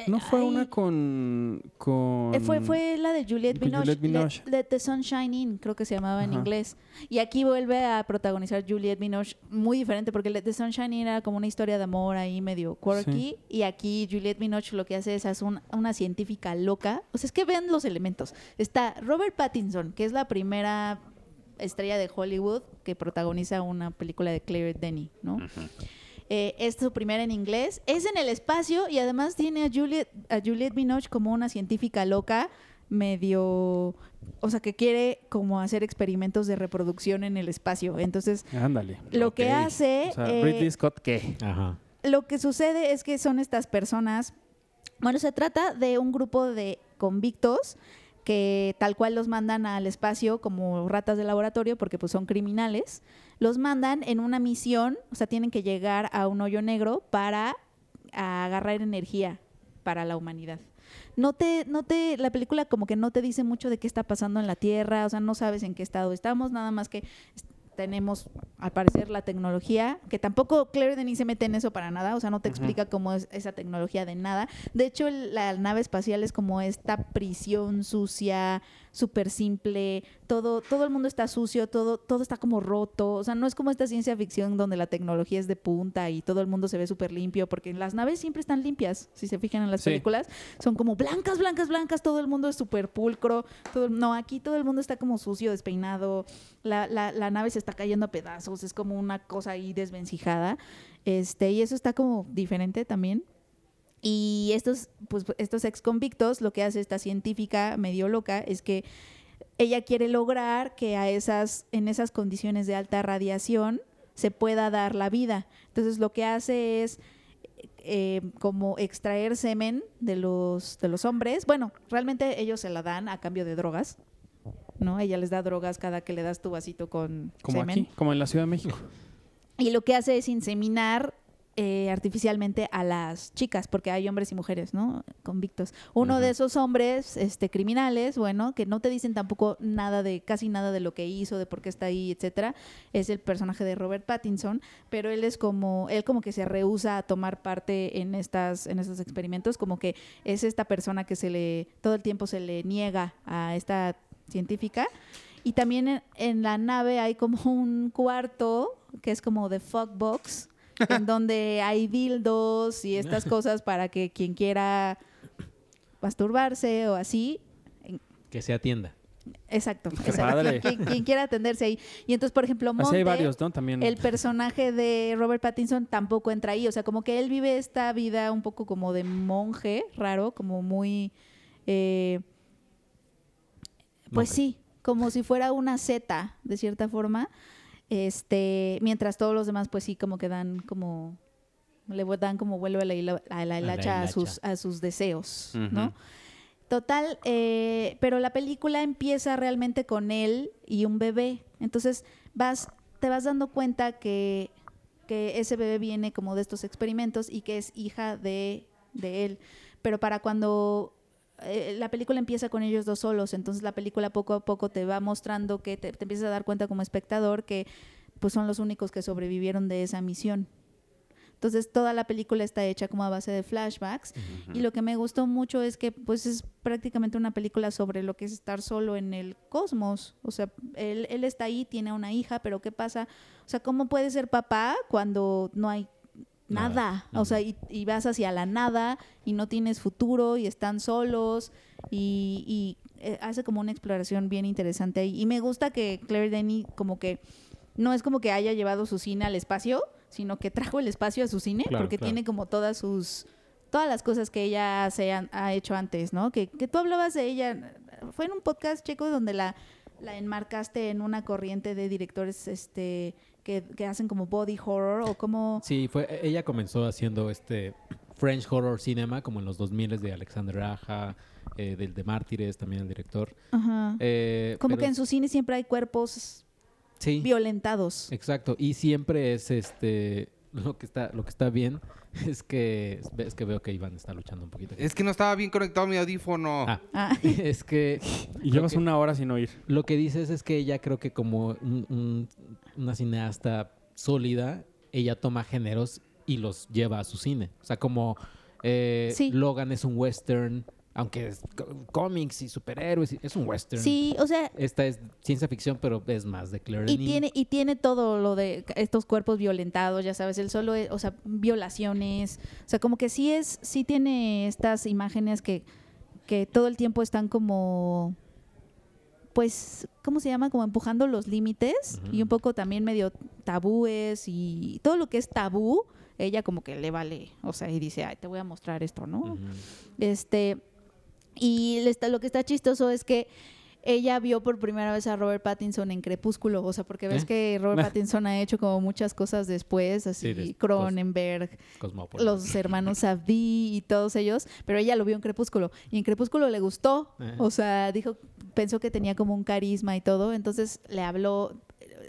¿No fue Ay, una con... con... eh, fue, fue la de Juliette Binoche, Juliette Binoche. Let, Let the Sunshine In, creo que se llamaba en Ajá. inglés. Y aquí vuelve a protagonizar Juliette Binoche, muy diferente, porque Let the Sunshine In era como una historia de amor ahí medio quirky. Sí. Y aquí Juliette Binoche lo que hace es hacer un- una científica loca. O sea, es que vean los elementos. Está Robert Pattinson, que es la primera estrella de Hollywood que protagoniza una película de Claire Denis, ¿no? Eh, es su primera en inglés. Es en el espacio y además tiene a Juliette, a Juliette Binoche como una científica loca, medio. O sea, que quiere como hacer experimentos de reproducción en el espacio. Entonces, Ándale. lo que hace. O sea, eh, Ridley Scott, ¿qué? Ajá. lo que sucede es que son estas personas, bueno, se trata de un grupo de convictos que tal cual los mandan al espacio como ratas de laboratorio porque pues son criminales, los mandan en una misión, o sea, tienen que llegar a un hoyo negro para agarrar energía para la humanidad. No te, no te, la película como que no te dice mucho de qué está pasando en la Tierra, o sea, no sabes en qué estado estamos, nada más que tenemos, al parecer, la tecnología, que tampoco Claire Denis se mete en eso para nada, o sea, no te explica cómo es esa tecnología de nada. De hecho, la nave espacial es como esta prisión sucia, súper simple, todo, todo el mundo está sucio, todo, todo está como roto, o sea, no es como esta ciencia ficción donde la tecnología es de punta y todo el mundo se ve súper limpio, porque las naves siempre están limpias, si se fijan en las Sí. películas, son como blancas, blancas, blancas, todo el mundo es súper pulcro, todo, no, aquí todo el mundo está como sucio, despeinado, la, la, la nave se está cayendo a pedazos, es como una cosa ahí desvencijada, este, y eso está como diferente también. Y estos, pues, estos ex convictos, lo que hace esta científica medio loca es que ella quiere lograr que a esas, en esas condiciones de alta radiación se pueda dar la vida. Entonces lo que hace es eh, como extraer semen de los, de los hombres. Bueno, realmente ellos se la dan a cambio de drogas. ¿No? Ella les da drogas cada que le das tu vasito con Como semen. aquí, como en la Ciudad de México. Y lo que hace es inseminar eh, artificialmente a las chicas, porque hay hombres y mujeres, ¿no? Convictos. Uno de esos hombres, este, criminales, bueno, que no te dicen tampoco nada de, casi nada de lo que hizo, de por qué está ahí, etcétera, es el personaje de Robert Pattinson, pero él es como, él como que se rehúsa a tomar parte en estas, en estos experimentos, como que es esta persona que se le, todo el tiempo se le niega a esta científica. Y también en, en la nave hay como un cuarto que es como de fuck box, en donde hay dildos y estas cosas para que quien quiera masturbarse o así. Que se atienda. Exacto. Qué exacto. padre. Quien, quien quiera atenderse ahí. Y entonces, por ejemplo, Así Monte, hay varios, ¿no? También. el personaje de Robert Pattinson tampoco entra ahí. O sea, como que él vive esta vida un poco como de monje, raro, como muy... eh, pues Monje. sí, como si fuera una zeta, de cierta forma. Este, mientras todos los demás, pues sí, como que dan como le dan como vuelve a la, hila- a la la hilacha a, hilacha. sus, a sus deseos. ¿no? Total, eh, pero la película empieza realmente con él y un bebé. Entonces vas, te vas dando cuenta que, que ese bebé viene como de estos experimentos y que es hija de, de él. Pero para cuando eh, la película empieza con ellos dos solos, entonces la película poco a poco te va mostrando que te, te empiezas a dar cuenta como espectador que pues son los únicos que sobrevivieron de esa misión. Entonces toda la película está hecha como a base de flashbacks y lo que me gustó mucho es que pues es prácticamente una película sobre lo que es estar solo en el cosmos. O sea, él, él está ahí, tiene una hija, pero ¿qué pasa? O sea, ¿cómo puede ser papá cuando no hay nada? Nada. O sea, y, y vas hacia la nada y no tienes futuro y están solos y, y, eh, hace como una exploración bien interesante ahí. Y me gusta que Claire Denis como que no es como que haya llevado su cine al espacio, sino que trajo el espacio a su cine, Claro, porque claro. tiene como todas sus todas las cosas que ella se han- ha hecho antes, ¿no? Que, que tú hablabas de ella, fue en un podcast checo donde la, la enmarcaste en una corriente de directores este que, que hacen como body horror o como... Sí, fue, ella comenzó haciendo este French Horror Cinema, como en los 2000 de Alexander Aja, eh, del de Mártires, también el director. Ajá. Eh, como pero que en su cine siempre hay cuerpos Sí, violentados. exacto. Y siempre es este... [LAUGHS] Lo que está, lo que está bien [LAUGHS] es que es que veo que Iván está luchando un poquito. Es que no estaba bien conectado mi audífono. Ah, Ah, [LAUGHS] es que Y llevas que- una hora sin oír. Lo que dices es que ella creo que como un- un- una cineasta sólida, ella toma géneros y los lleva a su cine. O sea, como eh, Sí. Logan es un western, aunque es cómics y superhéroes, es un western. sí, o sea, Esta es ciencia ficción, pero es más de Claire Y tiene, y tiene todo lo de estos cuerpos violentados, ya sabes, el solo, es- o sea, violaciones, o sea, como que sí es, sí tiene estas imágenes que, que todo el tiempo están como, pues, ¿cómo se llama? Como empujando los límites y un poco también medio tabúes y todo lo que es tabú, ella como que le vale, o sea, y dice, ay, te voy a mostrar esto, ¿no? Este, y le está- lo que está chistoso es que ella vio por primera vez a Robert Pattinson en Crepúsculo, o sea, porque ves ¿Eh? que Robert [LAUGHS] Pattinson ha hecho como muchas cosas después, así Sí, des- Cronenberg, los hermanos [LAUGHS] Safdie y todos ellos, pero ella lo vio en Crepúsculo y en Crepúsculo le gustó, Eh. o sea, dijo, pensó que tenía como un carisma y todo, entonces le habló,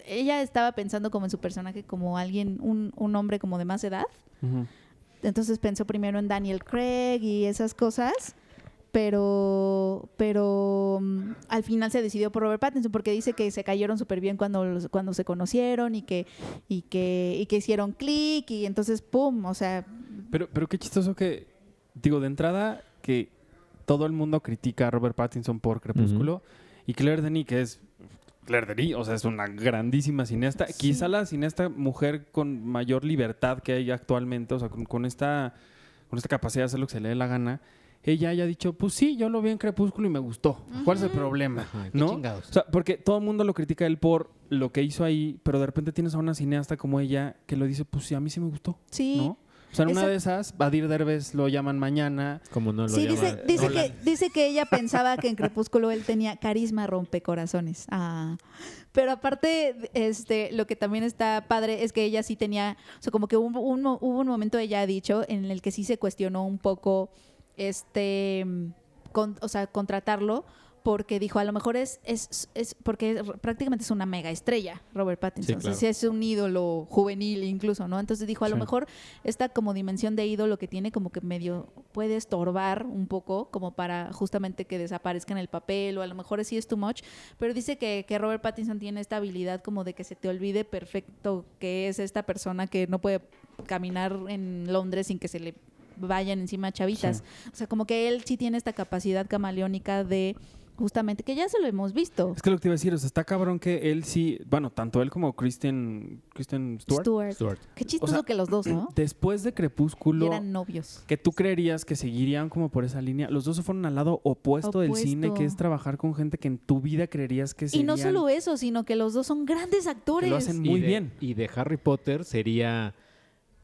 ella estaba pensando como en su personaje como alguien, un, un hombre como de más edad, entonces pensó primero en Daniel Craig y esas cosas, pero pero mm, al final se decidió por Robert Pattinson porque dice que se cayeron súper bien cuando los- cuando se conocieron y que y que y que hicieron clic y entonces pum, o sea, Pero, pero qué chistoso que, digo, de entrada, que todo el mundo critica a Robert Pattinson por Crepúsculo y Claire Denis, que es Claire Denis, o sea, es una grandísima cineasta. Sí. Quizá la cineasta mujer con mayor libertad que hay actualmente, o sea, con, con esta, con esta capacidad de hacer lo que se le dé la gana. Ella haya dicho, pues sí, yo lo vi en Crepúsculo y me gustó. ¿Cuál es el problema? Ajá, ¿No? chingados. O sea, porque todo el mundo lo critica a él por lo que hizo ahí, pero de repente tienes a una cineasta como ella que lo dice, pues sí, a mí sí me gustó. sí. ¿no? O sea, en una Esa- de esas, Badir Derbez lo llaman mañana. Como no lo Sí, llama dice, dice, que, dice que ella pensaba que en Crepúsculo él tenía carisma rompecorazones. Ah. Pero aparte, este, lo que también está padre es que ella sí tenía, o sea, como que hubo un, mo- hubo un momento, ella ha dicho, en el que sí se cuestionó un poco, este, con- o sea, contratarlo, porque dijo, a lo mejor es, es, es porque es- prácticamente es una mega estrella, Robert Pattinson. Sí, O sea, es un ídolo juvenil incluso, ¿no? Entonces dijo, a lo mejor esta como dimensión de ídolo que tiene como que medio puede estorbar un poco como para justamente que desaparezca en el papel o a lo mejor sí es too much, pero dice que, que Robert Pattinson tiene esta habilidad como de que se te olvide perfecto que es esta persona que no puede caminar en Londres sin que se le vayan encima chavitas. O sea, como que él sí tiene esta capacidad camaleónica de justamente que ya se lo hemos visto. Es que lo que te iba a decir, o sea, está cabrón que él sí, bueno, tanto él como Kristen, Kristen Stewart, Stuart. Stuart. Qué chistoso O sea, que los dos, ¿no? después de Y Crepúsculo, eran novios. que tú creerías que seguirían como por esa línea, los dos se fueron al lado opuesto, del cine, que es trabajar con gente que en tu vida creerías que Y serían, no solo eso, sino que los dos son grandes actores. hacen Y muy de- bien. Y de Harry Potter sería,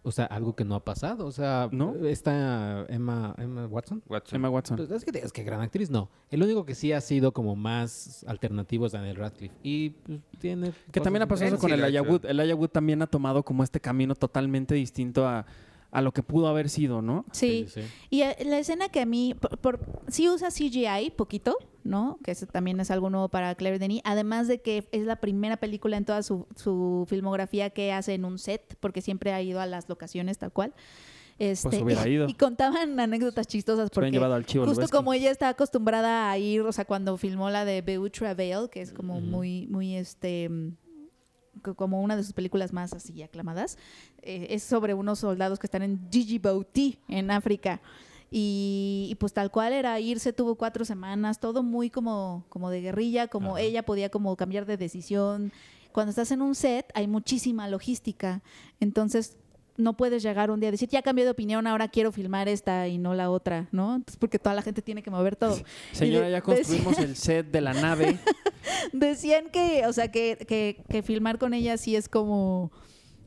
o sea, algo que no ha pasado. O sea, ¿No? Está Emma, Emma Watson. Watson. Emma Watson. Pues es que es que gran actriz, no. El único que sí ha sido como más alternativo es Daniel Radcliffe. Y pues, tiene. Que también ha pasado eso con sí el. Wood. El Wood también ha tomado como este camino totalmente distinto a, a lo que pudo haber sido, ¿no? Sí. Y eh, la escena que a mí, por, por- sí usa CGI poquito, ¿no? Que eso también es algo nuevo para Claire Denis. Además de que es la primera película en toda su, su filmografía que hace en un set, porque siempre ha ido a las locaciones tal cual. Este, Pues hubiera y, ido. y contaban anécdotas chistosas porque llevado al chivo justo como ella está acostumbrada a ir, o sea, cuando filmó la de Beau Travail, que es como muy, muy este como una de sus películas más así aclamadas, eh, es sobre unos soldados que están en Djibouti, en África. Y, y pues tal cual era irse, tuvo cuatro semanas, todo muy como, como de guerrilla, como Ajá. ella podía como cambiar de decisión. Cuando estás en un set hay muchísima logística, entonces no puedes llegar un día y decir, ya cambié de opinión, ahora quiero filmar esta y no la otra, ¿no? Entonces, porque toda la gente tiene que mover todo. Señora, de- ya [LAUGHS] construimos el set de la nave. [LAUGHS] Decían que, o sea, que, que, que filmar con ella sí es como,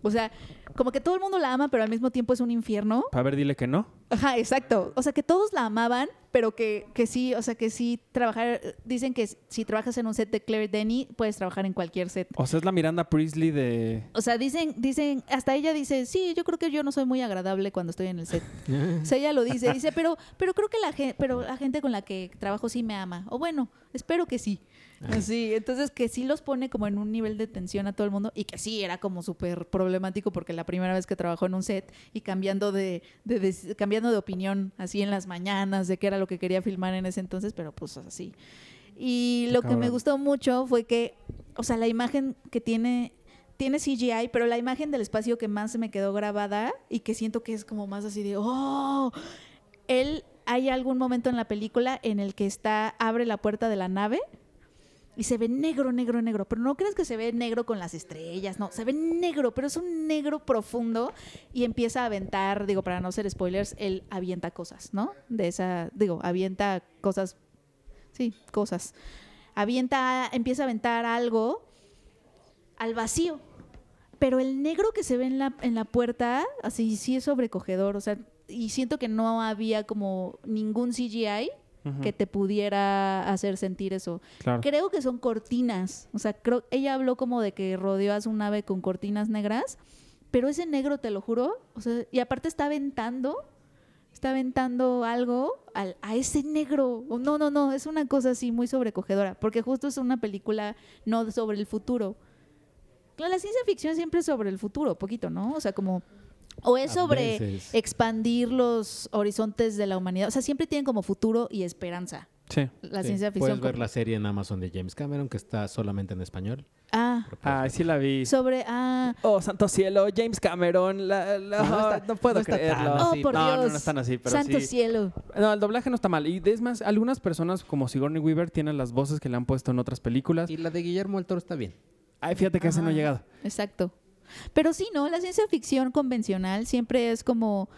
o sea, como que todo el mundo la ama, pero al mismo tiempo es un infierno. A ver, dile que no. Ajá, exacto. O sea, que todos la amaban, pero que, que sí, o sea, que sí trabajar, dicen que si trabajas en un set de Claire Denny, puedes trabajar en cualquier set. O sea, es la Miranda Priestley de... O sea, dicen, dicen, hasta ella dice, sí, yo creo que yo no soy muy agradable cuando estoy en el set. [LAUGHS] O sea, ella lo dice, dice, pero, pero creo que la gente, pero la gente con la que trabajo sí me ama. O bueno, espero que sí. Así, entonces que sí los pone como en un nivel de tensión a todo el mundo y que sí era como súper problemático porque la primera vez que trabajó en un set y cambiando de, de- de- cambiando de opinión así en las mañanas de qué era lo que quería filmar en ese entonces, pero pues así. Y lo que me cabrón. gustó mucho fue que, o sea, la imagen que tiene tiene CGI, pero la imagen del espacio que más se me quedó grabada y que siento que es como más así de, oh, él, hay algún momento en la película en el que está, abre la puerta de la nave y se ve negro, negro, negro, pero no crees que se ve negro con las estrellas, no, se ve negro, pero es un negro profundo y empieza a aventar, digo, para no ser spoilers, él avienta cosas, ¿no? De esa, digo, avienta cosas, sí, cosas. Avienta, empieza a aventar algo al vacío. Pero el negro que se ve en la, en la puerta, así sí es sobrecogedor. O sea, y siento que no había como ningún CGI Que te pudiera hacer sentir eso. Claro. Creo que son cortinas. O sea, creo, ella habló como de que rodeó a su nave con cortinas negras. Pero ese negro, te lo juro. O sea, y aparte está aventando. Está aventando algo al- a ese negro. No, no, no. Es una cosa así muy sobrecogedora. Porque justo es una película no sobre el futuro. La ciencia ficción siempre es sobre el futuro, poquito, ¿no? O sea, como. O es sobre expandir los horizontes de la humanidad. O sea, siempre tienen como futuro y esperanza. Sí. La Sí, ciencia ficción. Puedes ver la serie en Amazon de James Cameron que está solamente en español. Ah, Ah, sí la vi. sobre. Ah, Oh, santo cielo, James Cameron. la- la- No, no no, está- puedo no está tan creerlo. oh, por no, Dios. no, no están así, pero Santo sí. cielo. No, el doblaje no está mal. Y es más, algunas personas como Sigourney Weaver tienen las voces que le han puesto en otras películas. Y la de Guillermo del Toro está bien. Ay, fíjate que ese no ha Ajá. llegado. Exacto. Pero sí, ¿no? La ciencia ficción convencional siempre es como.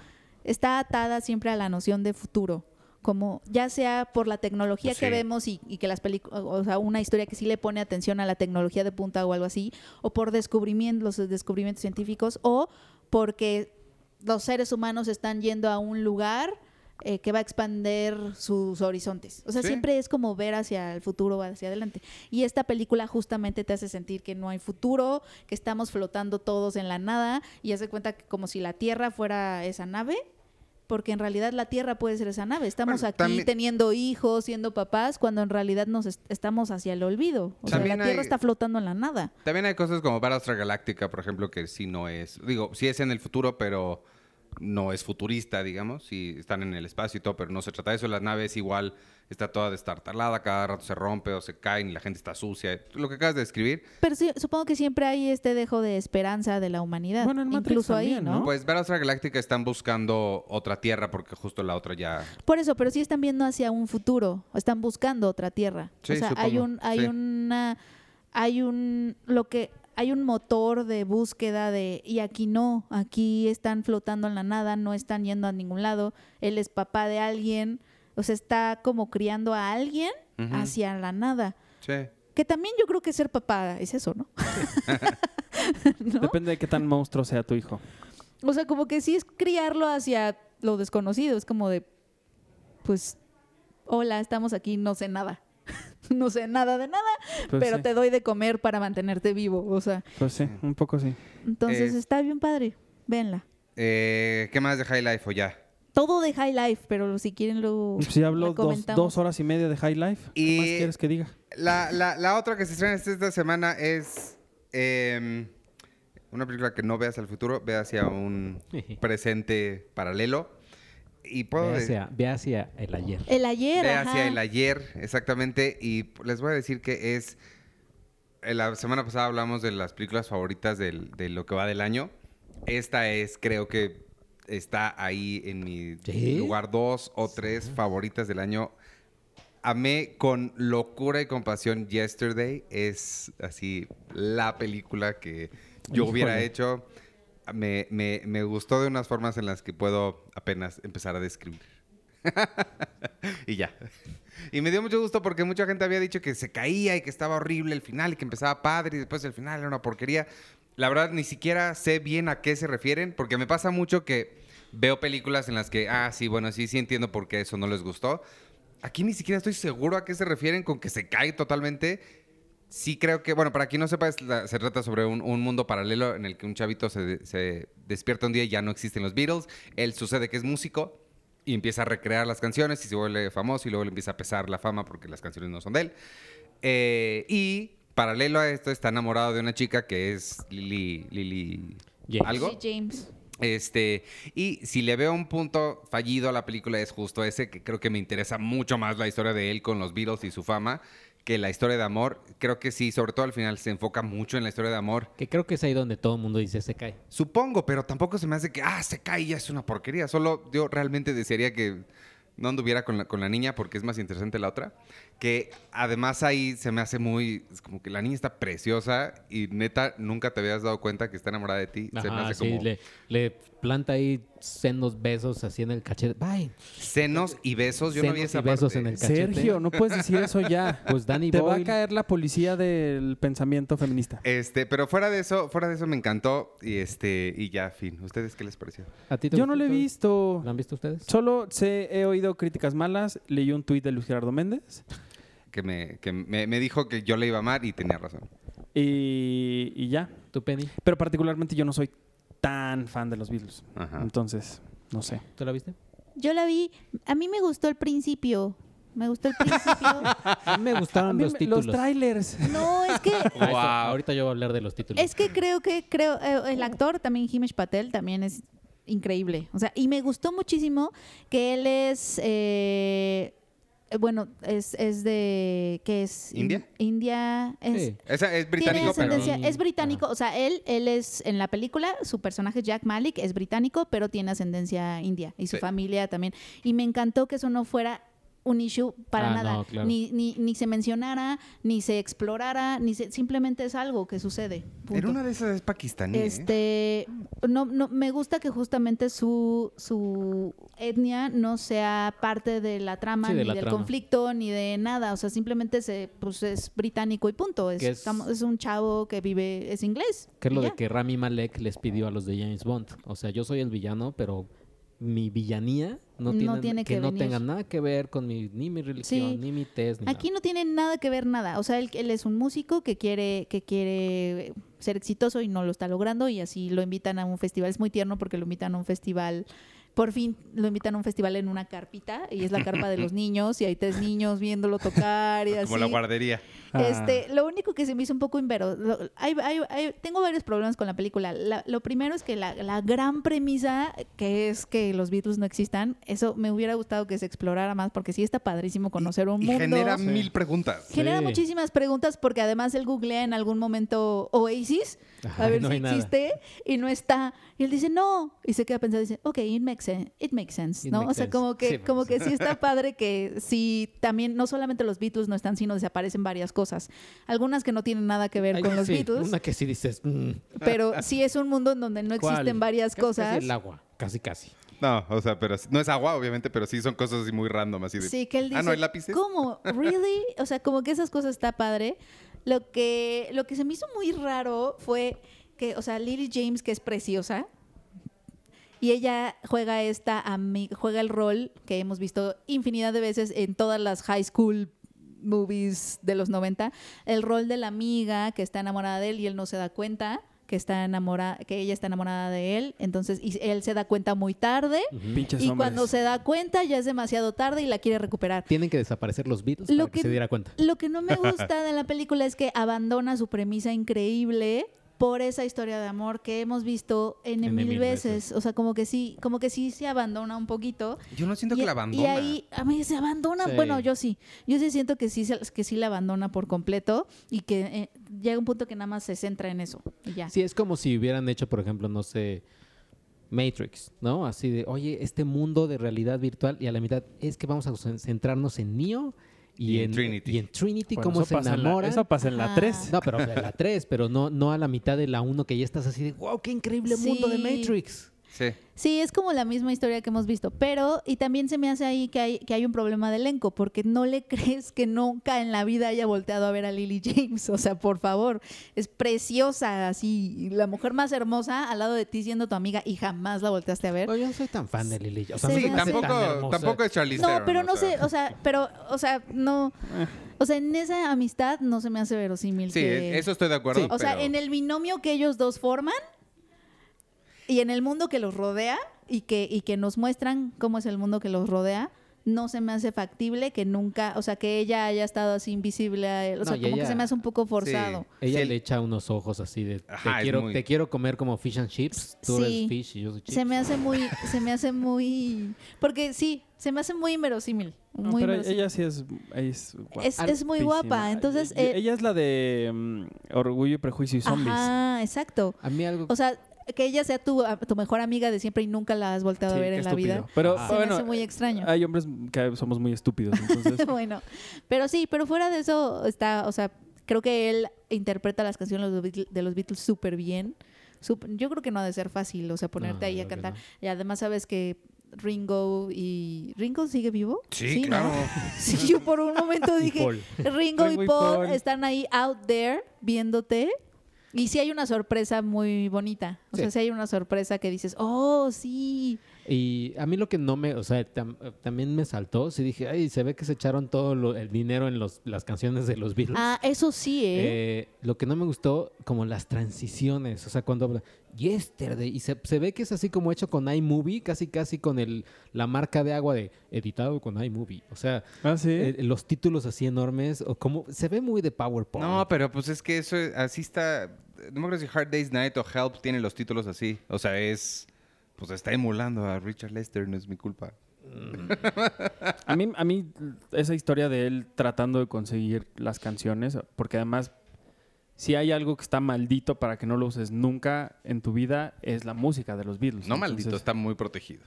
Está atada siempre a la noción de futuro. Como ya sea por la tecnología que vemos y, y que las películas, o sea, una historia que sí le pone atención a la tecnología de punta o algo así, o por descubrimientos, los descubrimientos científicos, o porque los seres humanos están yendo a un lugar eh, que va a expander sus horizontes. O sea, Sí. siempre es como ver hacia el futuro hacia adelante. Y esta película justamente te hace sentir que no hay futuro, que estamos flotando todos en la nada y hace cuenta que como si la Tierra fuera esa nave. Porque en realidad la Tierra puede ser esa nave. Estamos Bueno, aquí también- teniendo hijos, siendo papás, cuando en realidad nos est- estamos hacia el olvido. O sea, la Tierra hay- está flotando en la nada. También hay cosas como Battlestar Galáctica, por ejemplo, que sí no es. Digo, sí es en el futuro, pero no es futurista, digamos. Sí están en el espacio y todo, pero no se trata de eso. Las naves igual está toda destartalada, cada rato se rompe o se caen y la gente está sucia. Lo que acabas de describir. Pero sí, supongo que siempre hay este dejo de esperanza de la humanidad. Bueno, en incluso ahí, también, ¿no? ¿no? Pues Battlestar Galáctica están buscando otra tierra porque justo la otra ya. Por eso, pero sí están viendo hacia un futuro, están buscando otra tierra. Sí, o sea, hay un, hay sí. una, hay un, lo que, hay un motor de búsqueda de, y aquí no, aquí están flotando en la nada, no están yendo a ningún lado. Él es papá de alguien, o sea, está como criando a alguien hacia la nada. Sí. Que también yo creo que ser papá es eso, ¿no? [LAUGHS] ¿No? Depende de qué tan monstruo sea tu hijo. O sea, como que sí es criarlo hacia lo desconocido. Es como de, pues, hola, estamos aquí, no sé nada. [LAUGHS] no sé nada de nada, Pues pero sí, te doy de comer para mantenerte vivo. O sea, Pues sí, un poco sí. entonces Eh, está bien padre. Véanla. Eh, ¿Qué más de High Life o ya? Todo de High Life, pero si quieren lo. Si hablo lo dos, horas y media de High Life, ¿qué Y- más quieres que diga? La, la- la otra que se estrena esta semana es em, una película que no veas al futuro, ve hacia un [LAUGHS] presente paralelo. Y puedo Ve hacia, ve hacia el ayer. El ayer. ve ajá. hacia el ayer, exactamente. Y les voy a decir que es. eh, La semana pasada hablamos de las películas favoritas del- de lo que va del año. Esta es, creo que está ahí en mi ¿Sí? lugar dos o tres favoritas del año. Amé con locura y compasión Yesterday. Es así la película que yo hubiera hecho. Me, gustó de unas formas en las que puedo apenas empezar a describir. [LAUGHS] y ya. Y me dio mucho gusto porque mucha gente había dicho que se caía y que estaba horrible el final y que empezaba padre y después el final era una porquería. La verdad, ni siquiera sé bien a qué se refieren porque me pasa mucho que veo películas en las que, ah, sí, bueno, sí, sí entiendo por qué eso no les gustó. Aquí ni siquiera estoy seguro a qué se refieren con que se cae totalmente. Sí creo que, bueno, para quien no sepa, es la- se trata sobre un, un mundo paralelo en el que un chavito se, se despierta un día y ya no existen los Beatles. Él sucede que es músico y empieza a recrear las canciones y se vuelve famoso y luego le empieza a pesar la fama porque las canciones no son de él. Eh, y paralelo a esto está enamorado de una chica que es Lily... Lily James. ¿Algo? Sí, James. Este, y si le veo un punto fallido a la película es justo ese, que creo que me interesa mucho más la historia de él con los Beatles y su fama que la historia de amor. Creo que sí, sobre todo al final se enfoca mucho en la historia de amor. Que creo que es ahí donde todo el mundo dice se cae. Supongo, pero tampoco se me hace que, ah, se cae y ya es una porquería. Solo yo realmente desearía que no anduviera con la, con la niña porque es más interesante la otra. Que además ahí se me hace muy, es como que la niña está preciosa y neta nunca te habías dado cuenta que está enamorada de ti. se me Ajá, hace sí, como le, le planta ahí sendos besos así en el cachete. Bye. senos y besos. Yo no vi Senos esa y besos parte. en el cachete. Sergio, no puedes decir eso ya. [LAUGHS] Pues Danny Te va a caer la policía del pensamiento feminista. Este, pero fuera de eso, fuera de eso me encantó y este y ya fin. ¿Ustedes qué les pareció? ¿A ti te Yo no lo he visto. ¿Lo han visto ustedes? Solo sé, he oído críticas malas. Leí un tuit de Luis Gerardo Méndez. Que me, que me, me dijo que yo le iba a amar y tenía razón. Y, y ya. ¿Tu Penny? Pero particularmente yo no soy tan fan de los Beatles. Ajá. Entonces, no sé. ¿Tú la viste? Yo la vi. A mí me gustó el principio. Me gustó el principio. [LAUGHS] A mí me gustaron A mí los me- títulos. trailers. no, es que [LAUGHS] esto- ahorita yo voy a hablar de los títulos. Es que creo que creo eh, el actor también Himesh Patel también es increíble. O sea, y me gustó muchísimo que él es eh, bueno, es, es de ¿qué es? In- ¿India? India es Sí. Esa es tiene británico, pero ascendencia, es británico, Ajá. o sea, él él es en la película su personaje Jack Malik es británico, pero tiene ascendencia india y su Sí. familia también. Y me encantó que eso no fuera un issue para Ah, nada, no, claro. ni, ni, ni se mencionara, ni se explorara, ni se- simplemente es algo que sucede. en punto. una de esas es pakistaní. ¿eh? Este, no, no, me gusta que justamente su, su etnia no sea parte de la trama, Sí, de ni la del trama. conflicto, ni de nada. O sea, simplemente se, pues, es británico y punto. Es, es- estamos- es un chavo que vive, es inglés. Que es lo de que Rami Malek les pidió a los de James Bond. O sea, yo soy el villano, pero mi villanía no No tiene, que no venir. tenga nada que ver con mi, ni mi religión, Sí. ni mi test, ni Aquí no tiene nada que ver nada. O sea, él, él es un músico que quiere, que quiere ser exitoso y no lo está logrando y así lo invitan a un festival. Es muy tierno porque lo invitan a un festival. Por fin lo invitan a un festival en una carpita y es la carpa de los [LAUGHS] niños y hay tres niños viéndolo tocar y así. [LAUGHS] Como la guardería. Ah. Este, lo único que se me hizo un poco invero, lo- hay- hay- hay- tengo varios problemas con la película. La- lo primero es que la, la gran premisa, que es que los Beatles no existan, eso me hubiera gustado que se explorara más, porque sí está padrísimo conocer un y mundo. genera mil preguntas. Genera Sí. muchísimas preguntas porque además él googlea en algún momento Oasis a ver no si hay nada. existe y no está. Y él dice, no. Y se queda pensando y dice, ok, it makes sense. It makes sense It ¿no? makes o sea, sense. como que, Sí, como pues. que sí está [LAUGHS] padre que sí, también, no solamente los Beatles no están, sino desaparecen varias cosas. Algunas que no tienen nada que ver Ay, con los sí, Beatles, Una que sí dices. mm, pero sí es un mundo en donde no ¿cuál? existen varias Casi, casi cosas. el agua, casi, casi. No, o sea, pero no es agua, obviamente, pero sí son cosas así muy random, así de. Sí, que él dice, Ah, ¿no hay lápices? ¿cómo? ¿Really? O sea, como que esas cosas está padre. Lo que, lo que se me hizo muy raro fue que, o sea, Lily James, que es preciosa, y ella juega esta juega el rol que hemos visto infinidad de veces en todas las high school movies de los 90, el rol de la amiga que está enamorada de él y él no se da cuenta que está enamorada, que ella está enamorada de él, entonces y él se da cuenta muy tarde y hombres. cuando se da cuenta ya es demasiado tarde y la quiere recuperar. Tienen que desaparecer los Beatles Lo para que, que- se diera cuenta. Lo que no me [LAUGHS] gusta de la película es que abandona su premisa increíble por esa historia de amor que hemos visto en mil, mil veces. veces. O sea, como que sí, como que sí se abandona un poquito. Yo no siento y, que la y abandona. ahí, a mí se abandona. Sí. Bueno, yo sí. Yo sí siento que sí, que sí la abandona por completo y que eh, llega un punto que nada más se centra en eso. Y ya. Sí, es como si hubieran hecho, por ejemplo, no sé, Matrix, ¿no? Así de, oye, este mundo de realidad virtual y a la mitad es que vamos a cen- centrarnos en Neo y, Y en Trinity. Y en Trinity, Bueno, cómo eso se pasa en. Eso pasa en la Ajá. 3. No, pero en la 3, pero no, no a la mitad de la 1 que ya estás así de, wow, qué increíble mundo de Sí. Matrix. Sí. Sí, es como la misma historia que hemos visto, pero y también se me hace ahí que hay, que hay un problema de elenco, porque no le [LAUGHS] crees que nunca en la vida haya volteado a ver a Lily James, o sea, por favor, es preciosa, así, la mujer más hermosa al lado de ti siendo tu amiga y jamás la volteaste a ver. Oye, yo no soy tan fan de Lily. O sea, Sí, no tampoco, tampoco es Charlize No, Theron, pero o no sea. sé, o sea, pero, o sea, no, o sea, en esa amistad no se me hace verosímil Sí, que... eso estoy de acuerdo. O sea, en el binomio que ellos dos forman y en el mundo que los rodea y que, y que nos muestran cómo es el mundo que los rodea, no se me hace factible que nunca, o sea, que ella haya estado así invisible a él. O No, sea, y como que ella- se me hace un poco forzado. Ella Sí, le echa unos ojos así de, Ajá, te, es quiero, muy- te quiero comer como fish and chips. Tú Sí. eres fish y yo soy chips. Se me hace muy, se me hace muy, porque sí, se me hace muy inverosímil. No, Muy pero inverosímil. ella sí es, es guapa. Es- es muy guapa, entonces, Y- y- eh, ella es la de mm, Orgullo, Prejuicio y Zombies. Ajá, exacto. A mí algo... O sea, que ella sea tu, tu mejor amiga de siempre y nunca la has volteado Sí, a ver en la vida. Pero Ah. Se me bueno, hace muy extraño. hay hombres que somos muy estúpidos, entonces [LAUGHS] bueno, pero sí, pero fuera de eso está, o sea, creo que él interpreta las canciones de los Beatles- súper bien. Yo creo que no ha de ser fácil, o sea, ponerte No, ahí a cantar. no. Y además sabes que Ringo y... ¿Ringo sigue vivo? Sí, ¿no? claro. [LAUGHS] Sí, yo por un momento [LAUGHS] Y dije. Ringo, Ringo y y Paul, Paul. están ahí out there viéndote. Y sí hay una sorpresa muy bonita. O Sí. sea, sí hay una sorpresa que dices, oh, sí. Y a mí lo que no me, o sea, tam- también me saltó, sí dije, ay, se ve que se echaron todo lo- el dinero en los, las canciones de los Beatles. Ah, eso sí, ¿eh? Eh, lo que no me gustó, como las transiciones, o sea, cuando habla Yesterday, y se, se ve que es así como hecho con iMovie, casi casi con el, la marca de agua de editado con iMovie. O sea, Ah, sí. eh, los títulos así enormes, o como, se ve muy de PowerPoint. No, pero pues es que eso es- así está. No me acuerdo si Hard Day's Night o Help tiene los títulos así. O sea, es. Pues está emulando a Richard Lester, no es mi culpa. A mí, a mí esa historia de él tratando de conseguir las canciones, porque además, si hay algo que está maldito para que no lo uses nunca en tu vida, es la música de los Beatles. No maldito, está muy protegido.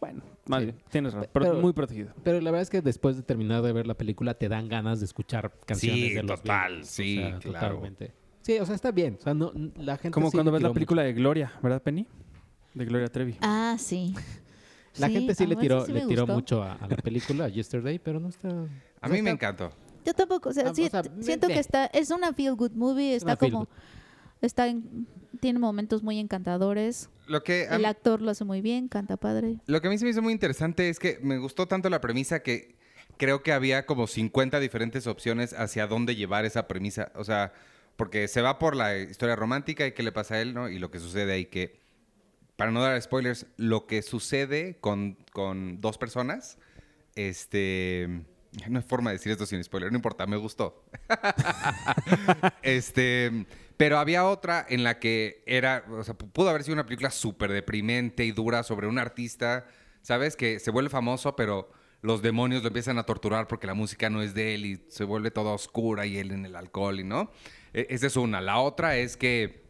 Bueno, más Sí. bien, tienes razón, Pero- pero muy protegido. Pero la verdad es que después de terminar de ver la película te dan ganas de escuchar canciones Sí, de los total, Beatles. sí, claro. totalmente. Sí, o sea, está bien. O sea, no, la gente Como cuando ves la película de Gloria, ¿verdad, Penny? De Gloria Trevi. Ah, sí. La gente sí le tiró, sí le tiró gustó. mucho a, a la película, a Yesterday, pero no está... A mí me encantó. Yo tampoco, o sea, Ah, sí, o sea, t- me- siento me- que está, es una feel good movie, está como, good. está en- tiene momentos muy encantadores. Lo que, El mí- actor lo hace muy bien, canta padre. lo que a mí se me hizo muy interesante es que me gustó tanto la premisa que creo que había como 50 diferentes opciones hacia dónde llevar esa premisa. O sea, porque se va por la historia romántica y qué le pasa a él, ¿no? Y lo que sucede ahí que, para no dar spoilers, lo que sucede con, con dos personas, este... No hay forma de decir esto sin spoiler, no importa, me gustó. [LAUGHS] este, pero había otra en la que era, o sea, pu- pudo haber sido una película súper deprimente y dura sobre un artista, ¿sabes? Que se vuelve famoso, pero los demonios lo empiezan a torturar porque la música no es de él y se vuelve toda oscura y él en el alcohol y no. E- esa es una. La otra es que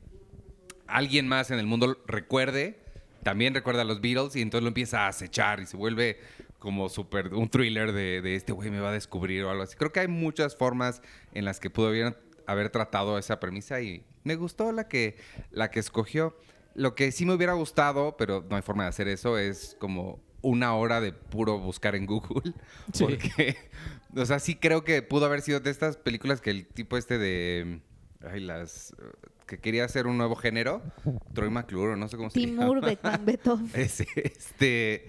alguien más en el mundo recuerde, también recuerda a los Beatles y entonces lo empieza a acechar y se vuelve como súper un thriller de, de este güey me va a descubrir o algo así. Creo que hay muchas formas en las que pudo haber, haber tratado esa premisa y me gustó la que, la que escogió. Lo que sí me hubiera gustado, pero no hay forma de hacer eso, es como una hora de puro buscar en Google. [LAUGHS] Sí. Porque, o sea, sí creo que pudo haber sido de estas películas que el tipo este de... Ay, las... que quería hacer un nuevo género. Troy McClure, o no sé cómo se llama. Timur Beethoven. [LAUGHS] Ese, este,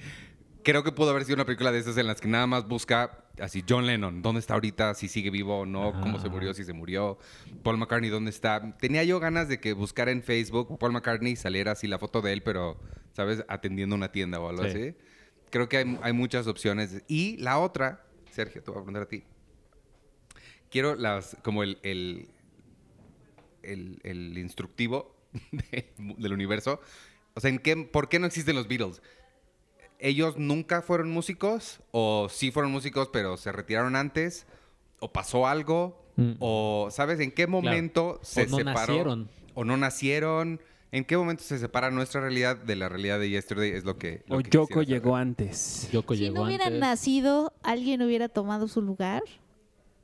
creo que pudo haber sido una película de esas en las que nada más busca así John Lennon, ¿dónde está ahorita? Si sigue vivo o no, cómo se murió, si se murió. Paul McCartney, ¿dónde está? Tenía yo ganas de que buscara en Facebook Paul McCartney y saliera así la foto de él, pero, ¿sabes? Atendiendo una tienda o algo Sí. así. Creo que hay, hay muchas opciones. Y la otra, Sergio, te voy a preguntar a ti. Quiero las, como el, el, el, el instructivo [LAUGHS] de- del universo. O sea, ¿en qué, ¿por qué no existen los Beatles? ¿Ellos nunca fueron músicos? ¿O sí fueron músicos pero se retiraron antes? ¿O pasó algo? Mm. ¿O sabes en qué momento se no separó? nacieron. ¿O no nacieron? ¿En qué momento se separa nuestra realidad de la realidad de Yesterday? Es lo que... lo O que Yoko quisiera saber. llegó antes. Yoko si llegó no hubieran antes. nacido, alguien hubiera tomado su lugar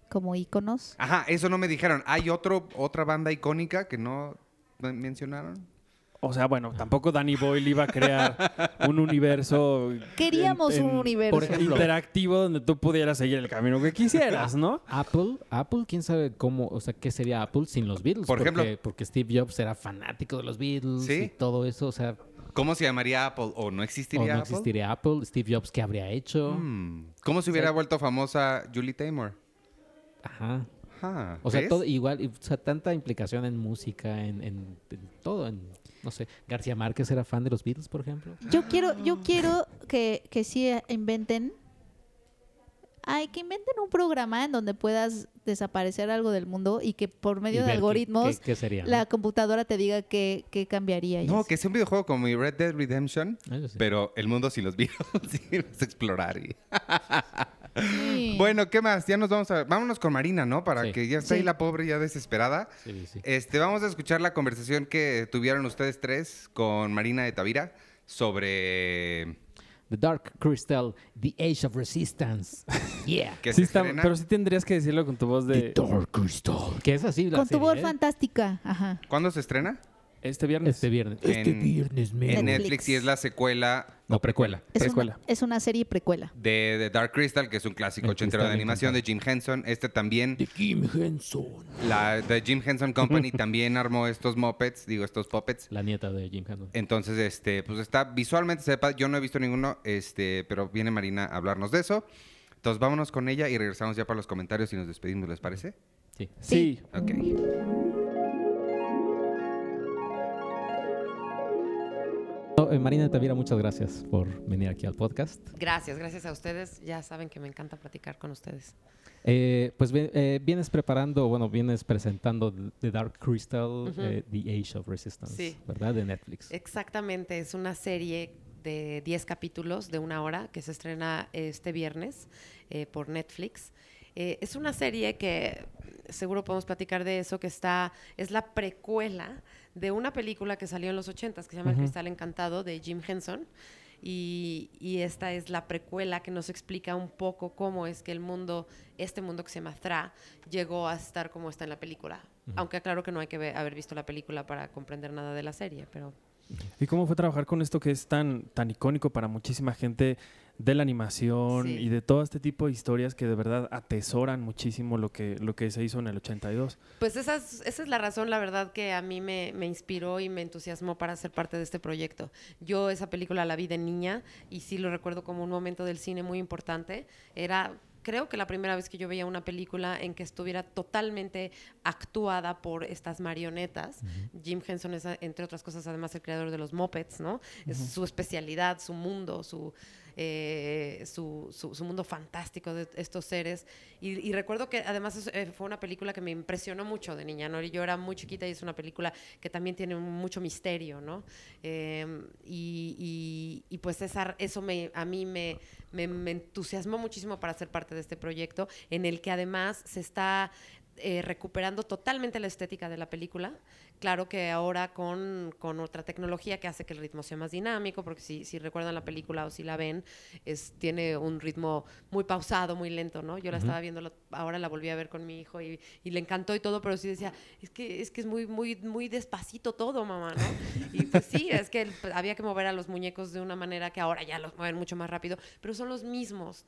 como íconos. Ajá, eso no me dijeron. ¿Hay otro, otra banda icónica que no men- mencionaron? O sea, bueno, tampoco Danny Boyle iba a crear un universo. Queríamos un universo. por ejemplo, interactivo donde tú pudieras seguir el camino que quisieras, ¿no? [LAUGHS] Apple, Apple, quién sabe cómo, o sea, qué sería Apple sin los Beatles. Por porque, ejemplo- porque Steve Jobs era fanático de los Beatles Sí. y todo eso, o sea, ¿Cómo se llamaría Apple? ¿O no o existiría no Apple? existiría Apple, Steve Jobs qué habría hecho. Mm, ¿Cómo se hubiera sea- vuelto famosa Julie Taymor? Ajá. Ajá, O sea, ¿ves? todo igual, y, o sea, tanta implicación en música, en, en- en todo, en, no sé, García Márquez era fan de los Beatles, por ejemplo. Yo quiero, yo quiero que, que sí inventen. Ay, que inventen un programa en donde puedas desaparecer algo del mundo y que por medio de qué- algoritmos ¿Qué, qué sería? no? la computadora te diga qué, qué cambiaría. y No, que sea un videojuego como mi Red Dead Redemption, sí. pero el mundo sin los vas a [LAUGHS] explorar. y- [LAUGHS] Sí. Bueno, ¿qué más? Ya nos vamos a... Vámonos con Marina, ¿no? Para Sí. que ya ahí Sí. la pobre ya desesperada. Sí, sí. Este, vamos a escuchar la conversación que tuvieron ustedes tres con Marina de Tavira sobre... The Dark Crystal, The Age of Resistance. [LAUGHS] Yeah. que Sí está- pero sí tendrías que decirlo con tu voz de Dark Crystal. Que es así la Con tu voz ¿eh? fantástica. Ajá. ¿Cuándo se estrena? Este viernes. Este viernes. En- Este viernes, En. Netflix. Y es la secuela... No, precuela. Es Precuela. una, es una serie precuela. De, de Dark Crystal, que es un clásico El ochentero de animación de. Jim Henson. Este también... De Kim Henson. La de Jim Henson Company [LAUGHS] también armó estos mopeds, digo, estos puppets. La nieta de Jim Henson. Entonces, este, pues está visualmente sepa, yo no he visto ninguno, este, pero viene Marina a hablarnos de eso. Entonces, vámonos con ella y regresamos ya para los comentarios y nos despedimos, ¿les parece? Sí. Sí. Ok. Eh, Marina Tavira, muchas gracias por venir aquí al podcast. Gracias, gracias a ustedes. Ya saben que me encanta platicar con ustedes. Eh, pues eh, vienes preparando, bueno, vienes presentando The Dark Crystal, eh, The Age of Resistance, Sí. ¿verdad? De Netflix. Exactamente, es una serie de 10 capítulos de una hora que se estrena este viernes eh, por Netflix. Eh, es una serie que seguro podemos platicar de eso, que está, es la precuela de una película que salió en los 80 que se llama El. Cristal Encantado de Jim Henson. Y, y esta es la precuela que nos explica un poco cómo es que el mundo, este mundo que se llama Thra, llegó a estar como está en la película. Aunque claro que no hay que haber visto la película para comprender nada de la serie, pero ¿Y cómo fue trabajar con esto que es tan, tan icónico para muchísima gente de la animación Sí. y de todo este tipo de historias que de verdad atesoran muchísimo lo que, lo que se hizo en el 82? Pues esa es, esa es la razón, la verdad, que a mí me, me inspiró y me entusiasmó para ser parte de este proyecto. Yo esa película la vi de niña y sí lo recuerdo como un momento del cine muy importante. Era, creo que la primera vez que yo veía una película en que estuviera totalmente actuada por estas marionetas. Jim Henson es, entre otras cosas, además el creador de los Muppets, ¿no? Es su especialidad, su mundo, su... eh, su, su- mundo fantástico de estos seres. Y, recuerdo que además eh, fue una película que me impresionó mucho de niña, ¿no? Yo era muy chiquita y es una película que también tiene mucho misterio, ¿no? Eh, y, y- pues esa, eso me, a mí me, me- me entusiasmó muchísimo para ser parte de este proyecto, en el que además se está eh, recuperando totalmente la estética de la película. Claro que ahora con, con otra tecnología que hace que el ritmo sea más dinámico, porque si, si recuerdan la película o si la ven, es, tiene un ritmo muy pausado, muy lento, ¿no? Yo la estaba viendo, ahora la volví a ver con mi hijo y, y le encantó y todo, pero sí decía, es que es, que es muy, muy, muy despacito todo, mamá, ¿no? Y pues sí, es que [LAUGHS] había que mover a los muñecos de una manera que ahora ya los mueven mucho más rápido, pero son los mismos,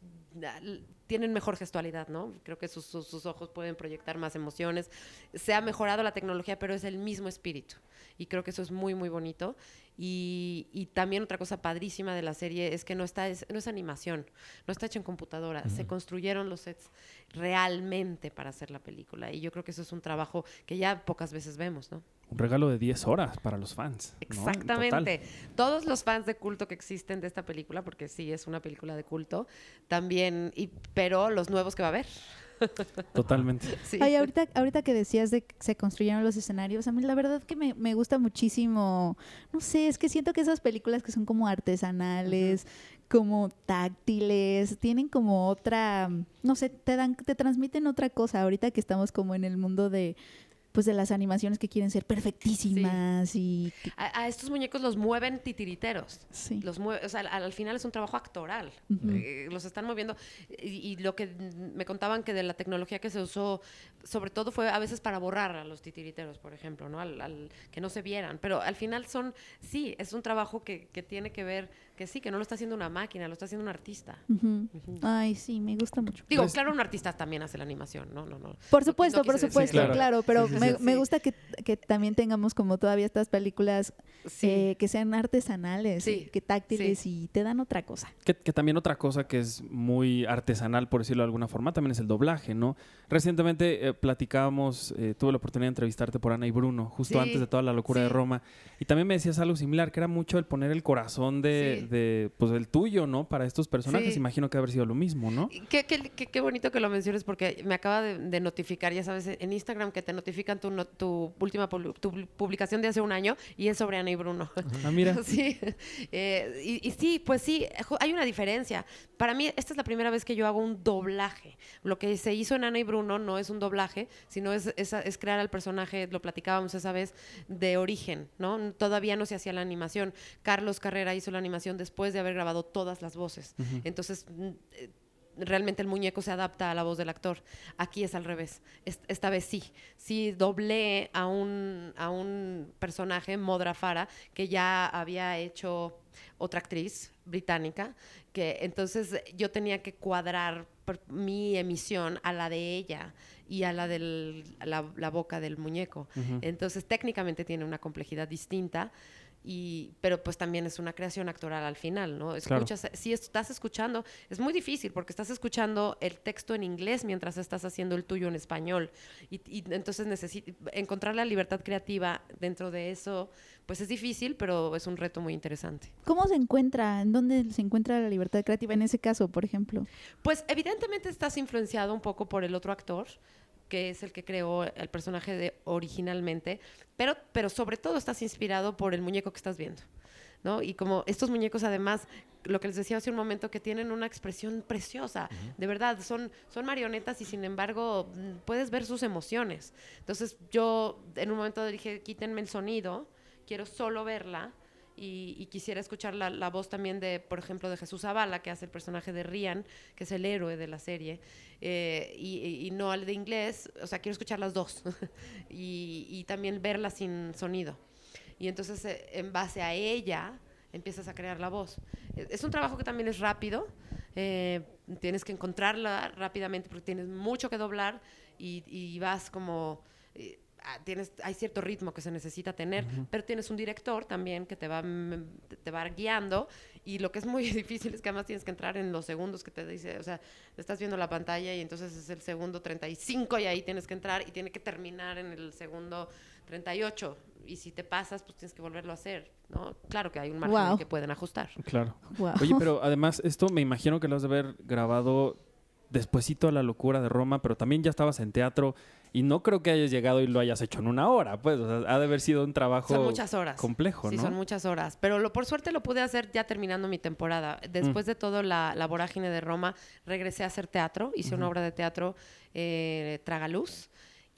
tienen mejor gestualidad, ¿no? Creo que sus, sus- sus ojos pueden proyectar más emociones. Se ha mejorado la tecnología, pero es el mismo espíritu. y creo que eso es muy, muy bonito. Y, y también otra cosa padrísima de la serie es que no, está, es, no es animación, no está hecho en computadora, se construyeron los sets realmente para hacer la película. Y yo creo que eso es un trabajo que ya pocas veces vemos, ¿no? Un regalo de 10 horas para los fans. Exactamente. Todos los fans de culto que existen de esta película, porque sí es una película de culto, también, y, pero los nuevos que va a haber. [LAUGHS] Totalmente. Sí. Ay, ahorita, ahorita que decías de que se construyeron los escenarios, a mí la verdad que me, me gusta muchísimo, no sé, es que siento que esas películas que son como artesanales, como táctiles, tienen como otra, no sé, te dan, te transmiten otra cosa, ahorita que estamos como en el mundo de pues de las animaciones que quieren ser perfectísimas y A, a estos muñecos los mueven titiriteros. sí. Los mueve, o sea, al, al final es un trabajo actoral. Eh, los están moviendo. Y, y lo que me contaban que de la tecnología que se usó, sobre todo fue a veces para borrar a los titiriteros, por ejemplo, ¿no? Al, al- que no se vieran. Pero al final son, sí, es un trabajo que, que tiene que ver, que sí, que no lo está haciendo una máquina, lo está haciendo un artista. Ay, sí, me gusta mucho. Digo, Pues- claro, un artista también hace la animación, ¿no? No, no. Por supuesto, no por supuesto, claro, pero Sí, sí, me, sí. me gusta que, que también tengamos como todavía estas películas Sí. eh, que sean artesanales, Sí, que táctiles y te dan otra cosa. Que, que también otra cosa que es muy artesanal, por decirlo de alguna forma, también es el doblaje, ¿no? Recientemente eh, platicábamos, eh, tuve la oportunidad de entrevistarte por Ana y Bruno, justo Sí, antes de toda la locura de. Roma, y también me decías algo similar, que era mucho el poner el corazón de, Sí. De, pues, el tuyo, ¿no? Para estos personajes, Sí. imagino que haber sido lo mismo, ¿no? Qué, qué- qué- qué bonito que lo menciones porque me acaba de, de notificar, ya sabes, en Instagram que te notifican tu, no- tu última tu publicación de hace un año y es sobre Ana y Bruno. Ah, mira. [LAUGHS] Sí, eh, y, y sí, pues sí, hay una diferencia. Para mí, esta es la primera vez que yo hago un doblaje. Lo que se hizo en Ana y Bruno no es un doblaje, sino es, es, es crear al personaje, lo platicábamos esa vez, de origen, ¿no? Todavía no se hacía la animación. Carlos Carrera hizo la animación después de haber grabado todas las voces. Entonces, mm, eh, realmente el muñeco se adapta a la voz del actor. Aquí es al revés. Es- Esta vez sí. Sí doblé a un, a un personaje, Modra Farah, que ya había hecho otra actriz británica, que entonces yo tenía que cuadrar mi emisión a la de ella y a la de la, la boca del muñeco. Entonces técnicamente tiene una complejidad distinta. Y, pero pues también es una creación actoral al final, ¿no? Claro. Escuchas, si estás escuchando, es muy difícil porque estás escuchando el texto en inglés mientras estás haciendo el tuyo en español. Y, y entonces encontrar la libertad creativa dentro de eso, pues es difícil, pero es un reto muy interesante. ¿Cómo se encuentra? ¿En dónde se encuentra la libertad creativa en ese caso, por ejemplo? Pues evidentemente estás influenciado un poco por el otro actor, que es el que creó el personaje de, originalmente, pero, pero sobre todo estás inspirado por el muñeco que estás viendo. ¿no? Y como estos muñecos además, lo que les decía hace un momento, que tienen una expresión preciosa, de verdad, son, son marionetas y sin embargo mm, puedes ver sus emociones. Entonces yo en un momento dije, quítenme el sonido, quiero solo verla. Y, y quisiera escuchar la, la voz también de, por ejemplo, de Jesús Zavala, que hace el personaje de Rian, que es el héroe de la serie, eh, y, y- no al de inglés, o sea, quiero escuchar las dos, [LAUGHS] y, y también verla sin sonido. Y entonces, eh, en base a ella, empiezas a crear la voz. Eh, Es un trabajo que también es rápido, eh, tienes que encontrarla rápidamente porque tienes mucho que doblar y, y vas como... eh, Tienes, hay cierto ritmo que se necesita tener, pero tienes un director también que te va, mm, te- va guiando y lo que es muy [LAUGHS] difícil es que además tienes que entrar en los segundos que te dice, o sea, estás viendo la pantalla y entonces es el segundo 35 y ahí tienes que entrar y tiene que terminar en el segundo 38 y si te pasas pues tienes que volverlo a hacer, ¿no? Claro que hay un margen que pueden ajustar. Claro. Wow. Oye, [LAUGHS] pero además esto me imagino que lo has de haber grabado despuesito a la locura de Roma, pero también ya estabas en teatro y no creo que hayas llegado y lo hayas hecho en una hora, pues, o sea, ha de haber sido un trabajo Son muchas horas. complejo, Sí, ¿no? son muchas horas. Pero lo, por suerte lo pude hacer ya terminando mi temporada. Después Mm. de todo la, la vorágine de Roma, regresé a hacer teatro. Hice una obra de teatro, eh, Tragaluz.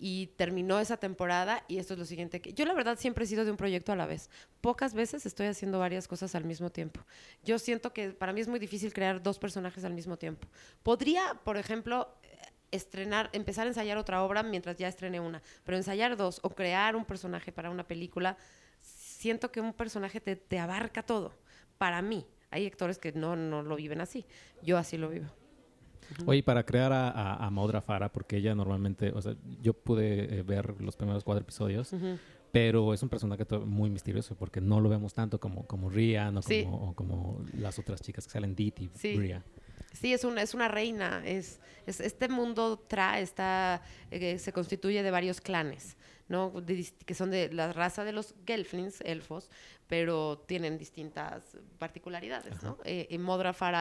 Y terminó esa temporada y esto es lo siguiente. que Yo la verdad siempre he sido de un proyecto a la vez. Pocas veces estoy haciendo varias cosas al mismo tiempo. Yo siento que para mí es muy difícil crear dos personajes al mismo tiempo. Podría, por ejemplo, estrenar, empezar a ensayar otra obra mientras ya estrené una, pero ensayar dos o crear un personaje para una película, siento que un personaje te, te abarca todo. Para mí, hay actores que no, no lo viven así. Yo así lo vivo. Oye, para crear a, a, a Modra Farah, porque ella normalmente, o sea, yo pude eh, ver los primeros cuatro episodios, Ujú. Pero es un personaje muy misterioso porque no lo vemos tanto como, como Rian o como, Sí. o como las otras chicas que salen, Dit y Sí. Bria. Sí, es una, es una reina. Es, es- este mundo Tra está, eh, se constituye de varios clanes, ¿no? De que son de la raza de los Gelflings, elfos, pero tienen distintas particularidades, ¿no? Eh, y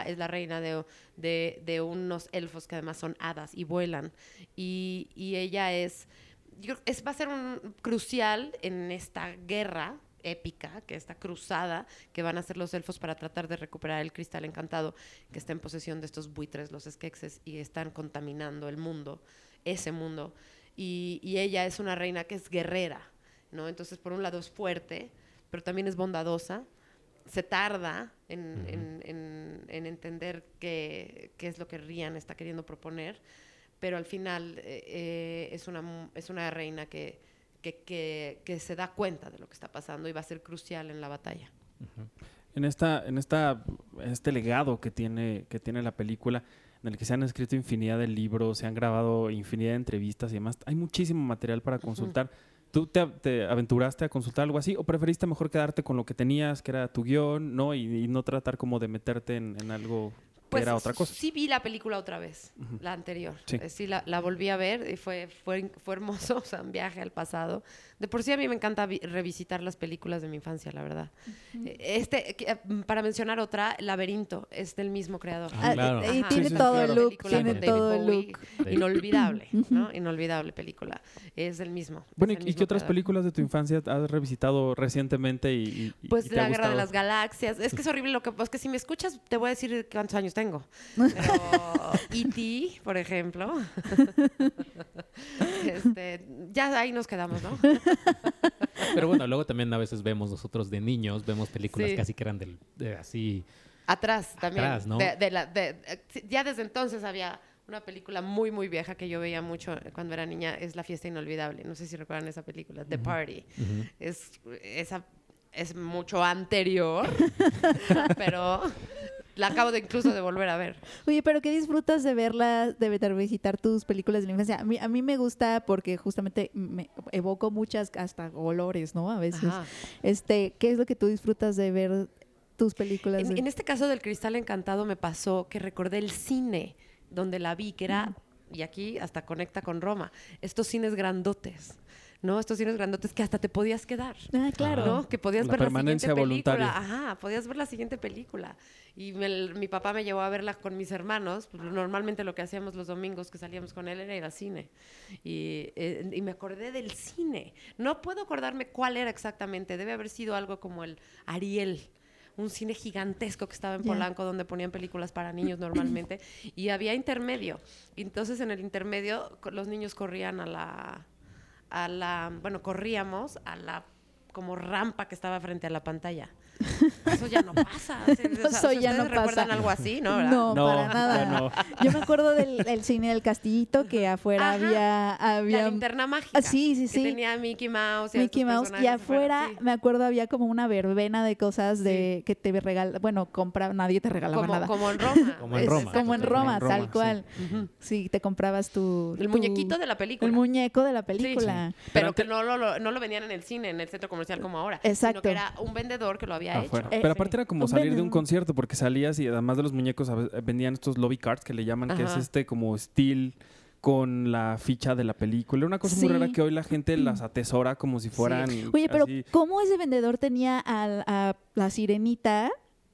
es la reina de, de- de unos elfos que además son hadas y vuelan. Y, y ella es, yo es, va a ser un crucial en esta guerra épica, que esta cruzada que van a hacer los elfos para tratar de recuperar el cristal encantado que está en posesión de estos buitres, los Skeksis, y están contaminando el mundo, ese mundo. Y, y ella es una reina que es guerrera, ¿no? Entonces, por un lado es fuerte, pero también es bondadosa. Se tarda en, en- en- en entender qué, qué es lo que Rian está queriendo proponer, pero al final eh, eh, es, una, es una reina que, que, que- que se da cuenta de lo que está pasando y va a ser crucial en la batalla. En esta, en esta, en este legado que tiene, que tiene la película, en el que se han escrito infinidad de libros, se han grabado infinidad de entrevistas y demás, hay muchísimo material para consultar. ¿Tú te, te aventuraste a consultar algo así o preferiste mejor quedarte con lo que tenías, que era tu guion, ¿no? Y, y no tratar como de meterte en, en algo que era otra cosa. Pues Sí vi la película otra vez, la anterior. Sí. Eh, Sí, la, la volví a ver y fue, fue, fue hermoso, [LAUGHS] o sea, un viaje al pasado. De por sí a mí me encanta vi- revisitar las películas de mi infancia, la verdad. Eh, Este, eh, para mencionar otra, Laberinto, es del mismo creador. Ah, claro. Y tiene Sí, todo claro. el look, tiene todo el look. Inolvidable, [CLEARS THROAT] ¿no? Inolvidable película. Es el mismo. Bueno, ¿y, qué otras películas de tu infancia has revisitado recientemente y, y- y Pues te la ha guerra de las galaxias. Es que es horrible lo que... Es que si me escuchas, te voy a decir cuántos años tengo. [LAUGHS] Pero E.T., por ejemplo. [LAUGHS] este, ya ahí nos quedamos, ¿no? Pero bueno, luego también a veces vemos nosotros de niños, vemos películas Sí. casi que eran del, de así. Atrás también. Atrás, ¿no? De- de la- de- sí, ya desde entonces había una película muy, muy vieja que yo veía mucho cuando era niña. Es La Fiesta Inolvidable. No sé si recuerdan esa película. The Party. Es, esa, es mucho anterior, [LAUGHS] pero la acabo de incluso de volver a ver. [LAUGHS] Oye, pero ¿qué disfrutas de verla, de visitar tus películas de la infancia? A mí, a mí me gusta porque justamente me evoco muchas hasta olores, ¿no? A veces. Ajá. Este, ¿qué es lo que tú disfrutas de ver tus películas? En, de- en este caso del Cristal Encantado me pasó que recordé el cine donde la vi, que era, y aquí hasta conecta con Roma, estos cines grandotes. ¿No? Estos cines grandotes que hasta te podías quedar. Ah, claro. ¿no? Que podías La ver la siguiente película. voluntaria. Ajá, podías ver la siguiente película. Y me- mi papá me llevó a verla con mis hermanos. Pues, normalmente lo que hacíamos los domingos que salíamos con él era ir al cine. Y, eh, y me acordé del cine. No puedo acordarme cuál era exactamente. Debe haber sido algo como el Ariel. Un cine gigantesco que estaba en. Polanco donde ponían películas para niños normalmente. y había intermedio. Entonces en el intermedio los niños corrían a la a la, bueno, corríamos a la como rampa que estaba frente a la pantalla. Eso ya no pasa. [LAUGHS] O sea, Eso ya ¿ustedes no recuerdan pasa. algo así, no? ¿verdad? No, No, para nada. no. Yo me acuerdo del el cine del Castillito que afuera Ajá. había había La linterna mágica. Ah, sí, sí, que sí. tenía Mickey Mouse y Mickey Mouse y afuera sí. me acuerdo había como una verbena de cosas de que te regala, bueno, compra nadie te regalaba como, nada. como en Roma. [LAUGHS] Como en Es Roma. como en Roma, en Roma, tal sí. cual. Sí, te comprabas tu El tu- muñequito de la película. el muñeco de la Sí, película. Pero, Pero que no lo, lo- no lo vendían en el cine, en el centro comercial como ahora. Exacto. Sino que era un vendedor que lo había Afuera. hecho. Eh, Pero aparte era como Un salir de un concierto porque salías y además de los muñecos vendían estos lobby cards que le llaman, que es este como steel con la ficha de la película. Una cosa muy rara que hoy la gente las atesora como si fueran Oye, pero así. ¿cómo ese vendedor tenía a, la sirenita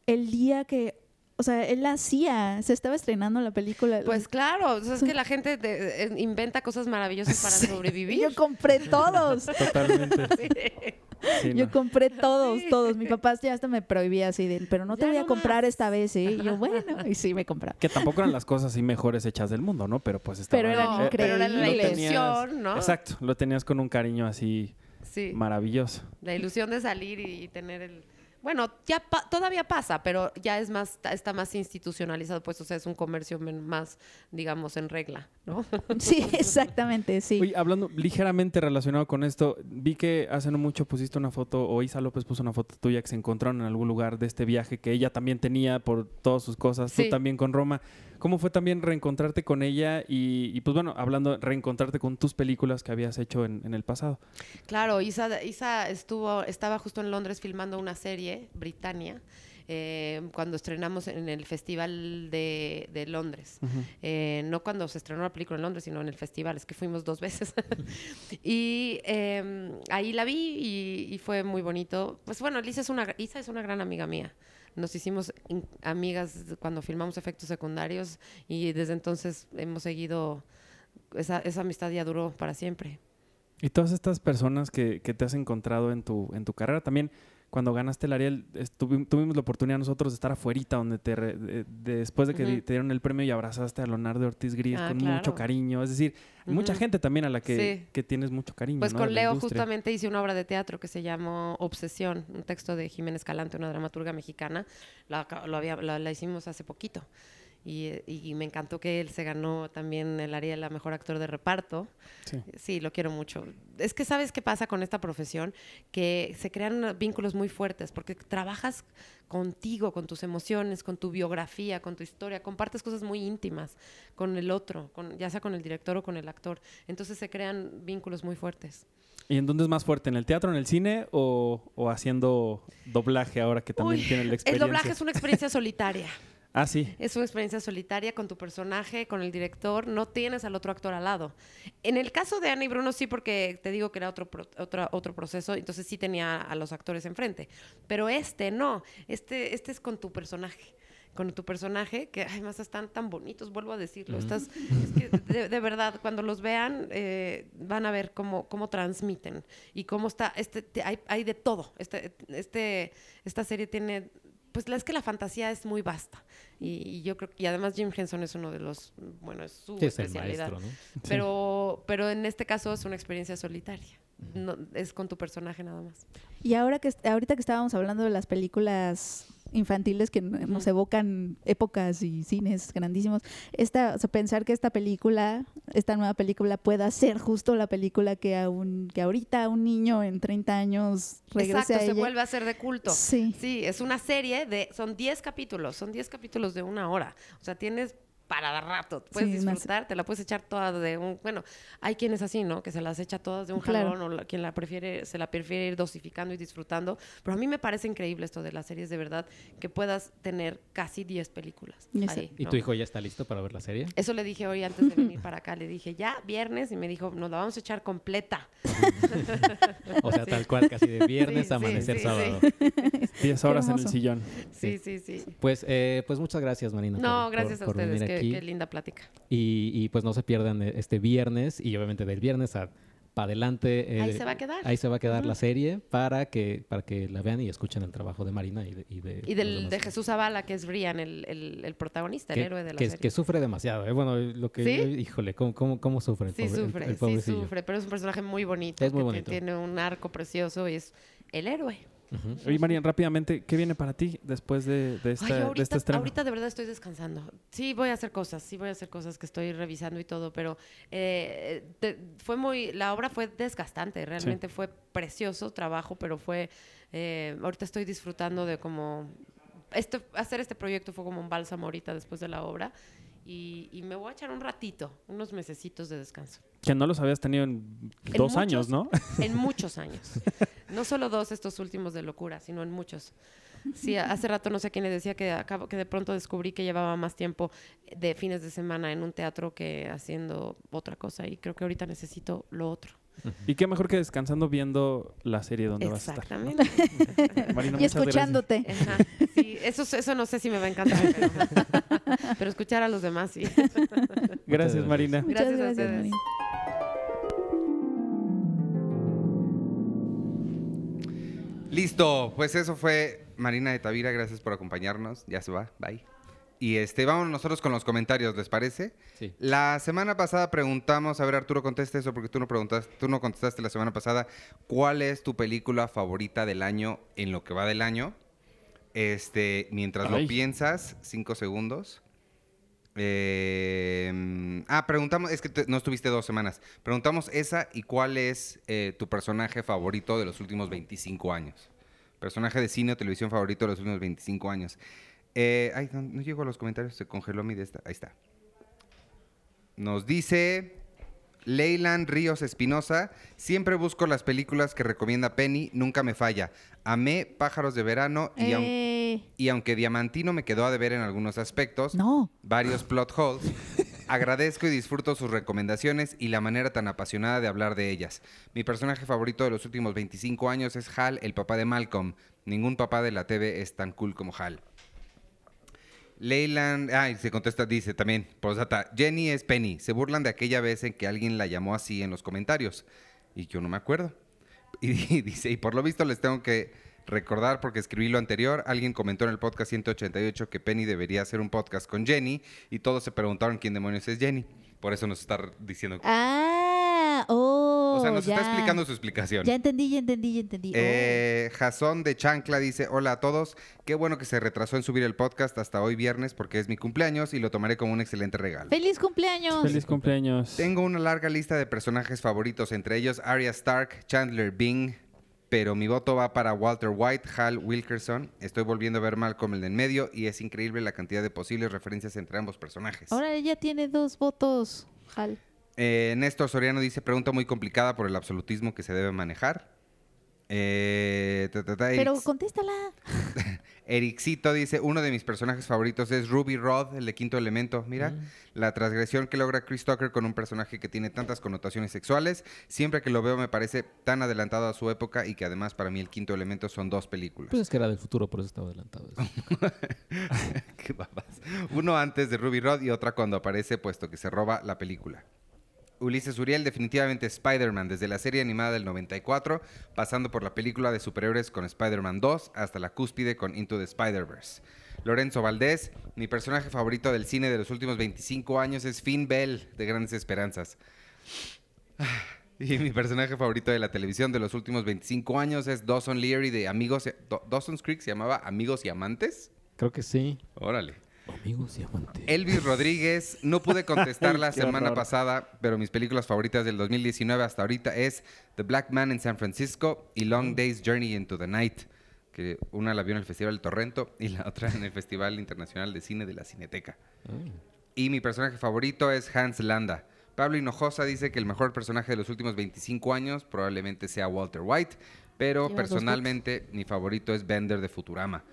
el día que, o sea, él la hacía, se estaba estrenando la película? Pues claro, o sea, es que [LAUGHS] la gente de- eh, inventa cosas maravillosas para Sí, sobrevivir. Yo compré todos. [LAUGHS] Totalmente. Sí, Yo no. compré todos, Sí. todos. Mi papá ya hasta me prohibía así de, pero no te Ya voy a comprar más. esta vez, ¿eh? Y yo, bueno, y sí me compraba. Que tampoco eran las cosas así mejores hechas del mundo, ¿no? Pero pues estaba Pero eran No, pero era la ilusión, ¿no? Exacto, lo tenías con un cariño así Sí. maravilloso. La ilusión de salir y tener el... Bueno, ya pa- todavía pasa, pero ya es más, está más institucionalizado, pues, o sea, es un comercio más, digamos, en regla. ¿No? [LAUGHS] Sí, exactamente, sí. Oye, hablando ligeramente relacionado con esto, vi que hace no mucho pusiste una foto, o Isa López puso una foto tuya que se encontraron en algún lugar de este viaje que ella también tenía por todas sus cosas, Sí. tú también con Roma. ¿Cómo fue también reencontrarte con ella y, y, pues bueno, hablando, reencontrarte con tus películas que habías hecho en, en el pasado? Claro, Isa, Isa estuvo, estaba justo en Londres filmando una serie, Britannia, eh, cuando estrenamos en el Festival de, de Londres. Eh, no cuando se estrenó la película en Londres, sino en el festival, es que fuimos dos veces. [LAUGHS] y eh, ahí la vi y, y fue muy bonito. Pues bueno, Lisa es una, Isa es una gran amiga mía. Nos hicimos amigas cuando filmamos efectos secundarios y desde entonces hemos seguido, esa, esa amistad ya duró para siempre. Y todas estas personas que, que te has encontrado en tu, en tu carrera, también cuando ganaste el Ariel, estuvi- tuvimos la oportunidad nosotros de estar afuera, donde te re- de- de- después de que te dieron el premio y abrazaste a Leonardo Ortiz Gris Ah, con claro. mucho cariño. Es decir, mucha Ujú. gente también a la que, Sí. que tienes mucho cariño. Pues ¿no? con Leo justamente hice una obra de teatro que se llamó Obsesión, un texto de Jiménez Calante, una dramaturga mexicana. La, lo había- la- la hicimos hace poquito. Y, y me encantó que él se ganó también el Ariel a Mejor Actor de Reparto. Sí. Sí, lo quiero mucho. Es que sabes qué pasa con esta profesión, que se crean vínculos muy fuertes, porque trabajas contigo, con tus emociones, con tu biografía, con tu historia, compartes cosas muy íntimas con el otro, con, ya sea con el director o con el actor. Entonces se crean vínculos muy fuertes. ¿Y en dónde es más fuerte? ¿En el teatro, en el cine o, o haciendo doblaje ahora que también Uy, tienen la El experiencia? doblaje es una experiencia [LAUGHS] solitaria. Ah, sí. Es una experiencia solitaria con tu personaje, con el director, no tienes al otro actor al lado. En el caso de Ana y Bruno sí, porque te digo que era otro, pro- otra- otro proceso, entonces sí tenía a los actores enfrente. Pero este no, este, este es con tu personaje. Con tu personaje, que además están tan bonitos, vuelvo a decirlo. Estás, es que de, de verdad, cuando los vean, eh, van a ver cómo, cómo transmiten y cómo está. Este, te- hay, hay de todo. Este, este, esta serie tiene pues la- es que la fantasía es muy vasta. Y, y yo creo y además Jim Henson es uno de los bueno es su Sí, es el especialidad. maestro, ¿no? [LAUGHS] pero pero en este caso es una experiencia solitaria. No, es con tu personaje nada más. Y ahora que ahorita que estábamos hablando de las películas infantiles que nos evocan épocas y cines grandísimos, esta, o sea, pensar que esta película, esta nueva película pueda ser justo la película que a un, que ahorita un niño en 30 años regrese exacto a se ella. vuelve a ser de culto Sí. sí es una serie de son 10 capítulos son 10 capítulos de una hora o sea tienes para dar rato puedes Sí, más- disfrutar te la puedes echar toda de un bueno hay quienes así no que se las echa todas de un Claro. jalón o la- quien la prefiere se la prefiere ir dosificando y disfrutando pero a mí me parece increíble esto de las series de verdad que puedas tener casi 10 películas ahí, ¿Y ¿no? tu hijo ya está listo para ver la serie? Eso le dije hoy antes de venir [LAUGHS] para acá. Le dije, ya, viernes. Y me dijo, nos la vamos a echar completa. [LAUGHS] O sea, [LAUGHS] Sí. tal cual, casi de viernes Sí, a sí, amanecer sí, sábado. Sí. 10 horas en el sillón. Sí, sí, sí. Pues, eh, pues muchas gracias, Marina. No, por- gracias por- a por ustedes. venir Qué, aquí. qué linda plática. Y, y, pues no se pierdan eh, este viernes y obviamente del viernes a para adelante. Ahí eh, se va a quedar. Ahí se va a quedar Ujú. la serie para que, para que la vean y escuchen el trabajo de Marina y de, y de, Y del, de Jesús Zavala, que es Brian, el, el, el protagonista, el que, héroe de la que, serie. que sufre demasiado. eh. Bueno, lo que ¿Sí? yo- híjole, ¿cómo, cómo, cómo sufre? el sí, pobre- el- sufre, el sí, sufre. Pero es un personaje muy bonito. Es muy que bonito. Tiene un arco precioso y es el héroe. Ujú. Oye, Marian, rápidamente, ¿qué viene para ti después de, de, esta, Ay, de ahorita, este estreno? ahorita de verdad estoy descansando. Sí, voy a hacer cosas, sí voy a hacer cosas que estoy revisando y todo, pero eh, te- fue muy, la obra fue desgastante, realmente fue precioso trabajo, pero fue, eh, ahorita estoy disfrutando de como, esto, hacer este proyecto fue como un bálsamo ahorita después de la obra y, y me voy a echar un ratito, unos mesecitos de descanso. Que no los habías tenido en, En dos años, ¿no? [LAUGHS] En muchos años. No solo dos estos últimos de locura, sino en muchos. Sí, hace rato no sé quién le decía que acabo que de pronto descubrí que llevaba más tiempo de fines de semana en un teatro que haciendo otra cosa y creo que ahorita necesito lo otro. Y qué mejor que descansando viendo la serie donde vas a estar. ¿no? Exactamente. [LAUGHS] Marina, y muchas gracias. escuchándote. Ajá, sí, eso, eso no sé si me va a encantar, pero, [LAUGHS] pero escuchar a los demás sí. Gracias, [LAUGHS] gracias. Marina. Muchas Gracias a gracias, ustedes. Marina. Listo, pues eso fue Marina de Tavira, gracias por acompañarnos. Ya se va, bye. Y este, vamos nosotros con los comentarios, ¿les parece? Sí. La semana pasada preguntamos, a ver Arturo, conteste eso porque tú no preguntaste, tú no contestaste la semana pasada, ¿cuál es tu película favorita del año en lo que va del año? Este, mientras Ay. lo piensas, cinco segundos. Eh, ah, preguntamos, es que te- no estuviste dos semanas. Preguntamos esa y cuál es eh, tu personaje favorito de los últimos 25 años. Personaje de cine o televisión favorito de los últimos 25 años. Eh, ay, no, no llegó a los comentarios, se congeló mi de esta. Ahí está. Nos dice Leyland Ríos Espinosa. Siempre busco las películas que recomienda Penny, nunca me falla. Amé Pájaros de Verano y, aun- Eh, y aunque Diamantino me quedó a deber en algunos aspectos, no. varios plot holes, [LAUGHS] agradezco y disfruto sus recomendaciones y la manera tan apasionada de hablar de ellas. Mi personaje favorito de los últimos 25 años es Hal, el papá de Malcolm. Ningún papá de la TV es tan cool como Hal. Leyland, ah, y se contesta, dice también, posdata, Jenny es Penny. Se burlan de aquella vez en que alguien la llamó así en los comentarios. Y yo no me acuerdo. Y, [LAUGHS] dice, y por lo visto les tengo que recordar porque escribí lo anterior. Alguien comentó en el podcast 188 que Penny debería hacer un podcast con Jenny y todos se preguntaron quién demonios es Jenny. Por eso nos está diciendo. Ah, oh. O sea, nos ya. está explicando su explicación. Ya entendí, ya entendí, ya entendí. Oh. Eh, Jason de Chancla dice, hola a todos, qué bueno que se retrasó en subir el podcast hasta hoy viernes porque es mi cumpleaños y lo tomaré como un excelente regalo. ¡Feliz cumpleaños! Feliz cumpleaños. Tengo una larga lista de personajes favoritos, entre ellos Arya Stark, Chandler Bing, pero mi voto va para Walter White, Hal Wilkerson. Estoy volviendo a ver Malcolm el de en medio y es increíble la cantidad de posibles referencias entre ambos personajes. Ahora ella tiene dos votos, Hal. Eh, Néstor Soriano dice, pregunta muy complicada por el absolutismo que se debe manejar. Eh, ta, ta, ta, Pero contéstala. [LAUGHS] Ericito dice, uno de mis personajes favoritos es Ruby Rod, el de Quinto Elemento. Mira, la transgresión que logra Chris Tucker con un personaje que tiene tantas connotaciones sexuales. Siempre que lo veo me parece tan adelantado a su época y que además para mí el Quinto Elemento son dos películas. Pues es que era del futuro, por eso estaba adelantado. eso. [LAUGHS] Qué babas. Uno antes de Ruby Rod y otra cuando aparece puesto que se roba la película. Ulises Uriel definitivamente Spider-Man desde la serie animada del 94, pasando por la película de superhéroes con Spider-Man 2 hasta la cúspide con Into the Spider-Verse. Lorenzo Valdés, mi personaje favorito del cine de los últimos 25 años es Finn Bell de Grandes Esperanzas. [SIGHS] Y mi personaje favorito de la televisión de los últimos 25 años es Dawson Leary de Amigos... Dawson's Creek se llamaba Amigos y Amantes. Creo que sí. Órale. Amigos y amantes. Elvis Rodríguez, no pude contestar [LAUGHS] la semana horror. pasada, pero mis películas favoritas del 2019 hasta ahorita es The Black Man in San Francisco y Long Day's Journey into the Night, que una la vio en el Festival del Torrento y la otra en el Festival Internacional de Cine de la Cineteca. Y mi personaje favorito es Hans Landa. Pablo Hinojosa dice que el mejor personaje de los últimos 25 años probablemente sea Walter White, pero personalmente mi favorito es Bender de Futurama.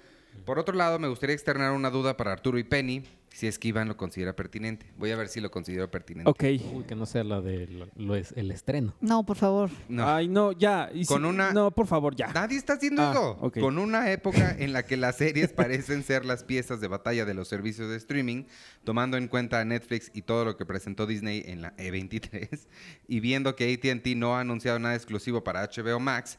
Por otro lado, me gustaría externar una duda para Arturo y Penny, si es que Iván lo considera pertinente. Voy a ver si lo considero pertinente. Ok. Uy, que no sea la de lo, es el estreno. No, por favor. No. Ay, no, ya. Y Con si- una- No, por favor, ya. Nadie está haciendo Ah, eso. ok. Con una época en la que las series parecen ser las piezas de batalla de los servicios de streaming, tomando en cuenta a Netflix y todo lo que presentó Disney en la E23, y viendo que ATT no ha anunciado nada exclusivo para HBO Max,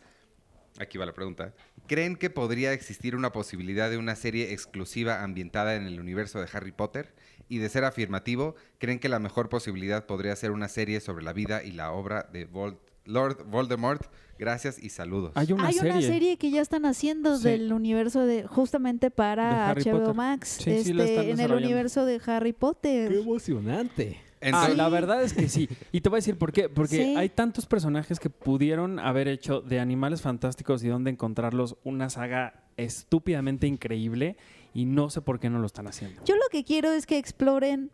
aquí va la pregunta, ¿creen que podría existir una posibilidad de una serie exclusiva ambientada en el universo de Harry Potter? Y de ser afirmativo, ¿creen que la mejor posibilidad podría ser una serie sobre la vida y la obra de Vol- Lord Voldemort? Gracias y saludos. Hay una Hay serie. una serie que ya están haciendo Sí. del universo de justamente para Harry HBO Potter. Max, Sí, este, en el universo de Harry Potter. emocionante! Ah, la verdad es que sí. Y te voy a decir por qué. Porque Sí. hay tantos personajes que pudieron haber hecho de Animales Fantásticos y dónde encontrarlos una saga estúpidamente increíble y no sé por qué no lo están haciendo. Yo lo que quiero es que exploren.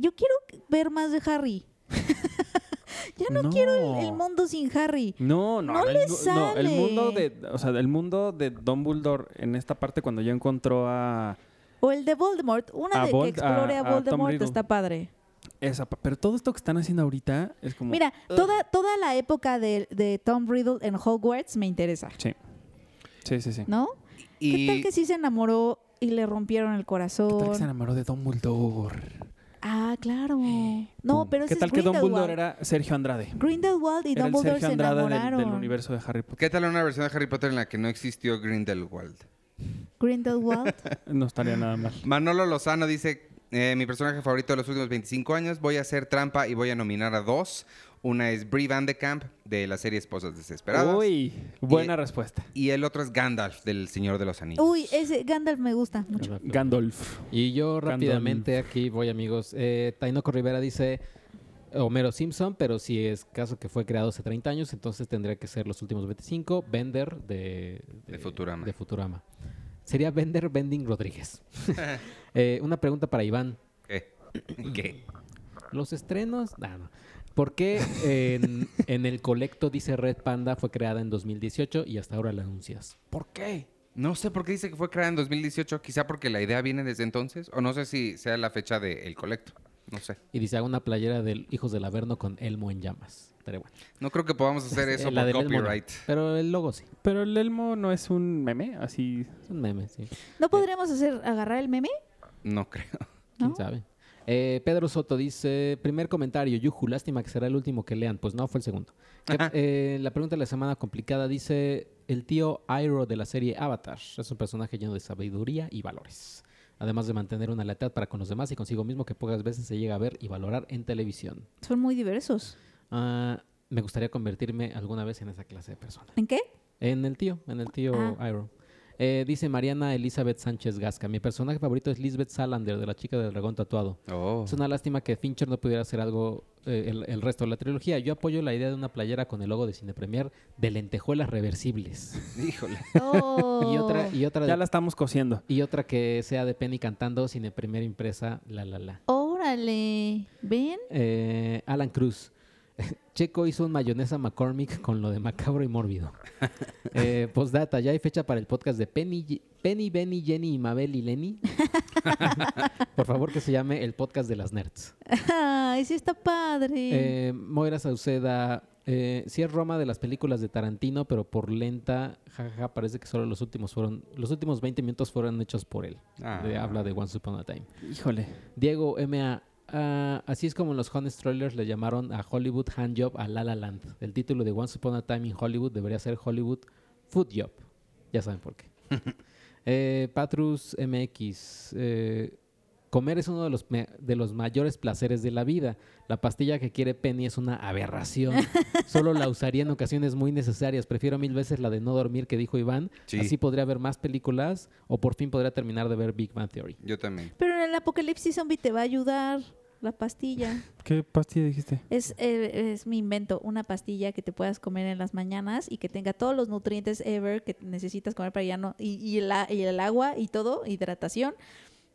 Yo quiero ver más de Harry. [LAUGHS] ya no, No. quiero el, el mundo sin Harry. No, no, No el, le no, el mundo de, o sea, el mundo de Dumbledore en esta parte cuando ya encontró a O el de Voldemort. Una de que explore a- Voldemort está padre. Esa, pero todo esto que están haciendo ahorita es como Mira, toda, toda la época de, de Tom Riddle en Hogwarts me interesa, sí. Sí, sí, sí. ¿no? ¿Qué tal que sí se enamoró y le rompieron el ¿Qué tal que se corazón? enamoró de Dumbledore? Ah, claro. [GASPS] No, pero ¿Qué ese tal es que. Dumbledore era Sergio Andrade? Grindelwald y Era el Dumbledore Sergio se Andrade del- enamoraron. del, universo de Harry Potter. ¿Qué tal una versión de Harry Potter en la que no existió Grindelwald? Grindelwald. [LAUGHS] No estaría nada mal. Manolo Lozano dice, eh, mi personaje favorito de los últimos 25 años, voy a hacer trampa y voy a nominar a dos. Una es Brie Van de Camp de la serie Esposas Desesperadas. Uy, buena Y- respuesta. Y el otro es Gandalf del Señor de los Anillos. Uy, ese Gandalf me gusta mucho. Gandalf. Y yo Gandalf. rápidamente aquí voy, amigos. Eh, Tainoco Rivera dice Homero Simpson, pero si es caso que fue creado hace 30 años, entonces tendría que ser los últimos 25. Bender de, De Futurama. de Futurama. Sería Bender Bending Rodríguez. [LAUGHS] Eh, una pregunta para Iván. ¿Qué? [CLEARS THROAT] ¿Qué? Los estrenos. Ah, no. ¿Por qué en, [LAUGHS] en el colecto dice Red Panda fue creada en 2018 y hasta ahora la anuncias? ¿Por qué? No sé por qué dice que fue creada en 2018. Quizá porque la idea viene desde entonces. O no sé si sea la fecha del colecto. No sé. Y dice, hago una playera del Hijos del Averno con Elmo en llamas. Estaría bueno. No creo que podamos hacer [LAUGHS] eso Eh, la por no, copyright. pero el logo sí. Pero el Elmo no es un meme, así. Es un meme, sí. ¿No podríamos hacer agarrar el meme? No creo. ¿Quién ¿No? sabe? Eh, Pedro Soto dice, primer comentario, Yuju, lástima que será el último que lean. Pues no, fue el segundo. Que, [LAUGHS] eh, la pregunta de la semana complicada dice, el tío Iroh de la serie Avatar es un personaje lleno de sabiduría y valores. Además de mantener una lealtad para con los demás y consigo mismo que pocas veces se llega a ver y valorar en televisión. Son muy diversos. Ah, me gustaría convertirme alguna vez en esa clase de persona. ¿En qué? En el tío, en el tío Ah. Iroh. Eh, dice Mariana Elizabeth Sánchez Gasca. Mi personaje favorito es Lisbeth Salander, de la chica del dragón tatuado. Oh. Es una lástima que Fincher no pudiera hacer algo eh, el, el resto de la trilogía. Yo apoyo la idea de una playera con el logo de Cine Premier de lentejuelas reversibles. [LAUGHS] Híjole. Oh. Y otra, y otra, Ya la estamos cosiendo. y otra que sea de Penny cantando Cine Premier impresa, la la la. Órale. ¿Ven? Eh, Alan Cruz. [LAUGHS] Checo hizo un mayonesa McCormick con lo de macabro y mórbido. [LAUGHS] Eh, postdata, ya hay fecha para el podcast de Penny, Penny, Benny, Jenny, y Mabel y Lenny. [LAUGHS] Por favor, que se llame el podcast de las nerds. Ay, sí está padre. Eh, Moira Sauceda, eh, sí es Roma de las películas de Tarantino, pero por lenta, jajaja, parece que solo los últimos fueron, los últimos 20 minutos fueron hechos por él. Ah. De- habla de Once Upon a Time. Híjole. Diego M.A. ah, así es como en los Honest Trailers le llamaron a Hollywood Handjob a La La Land. El título de Once Upon a Time in Hollywood debería ser Hollywood Food Job. Ya saben por qué. [LAUGHS] Eh, Patrus MX. eh, comer es uno de los, de los mayores placeres de la vida. La pastilla que quiere Penny es una aberración. [LAUGHS] Solo la usaría en ocasiones muy necesarias. Prefiero mil veces la de no dormir que dijo Iván. Sí. Así podría ver más películas o por fin podría terminar de ver Big Bang Theory. Yo también. Pero en el apocalipsis zombie te va a ayudar la pastilla. ¿Qué pastilla dijiste? Es, eh, es mi invento, una pastilla que te puedas comer en las mañanas y que tenga todos los nutrientes ever que necesitas comer para ya no... Y, y el, a- y el agua y todo, hidratación,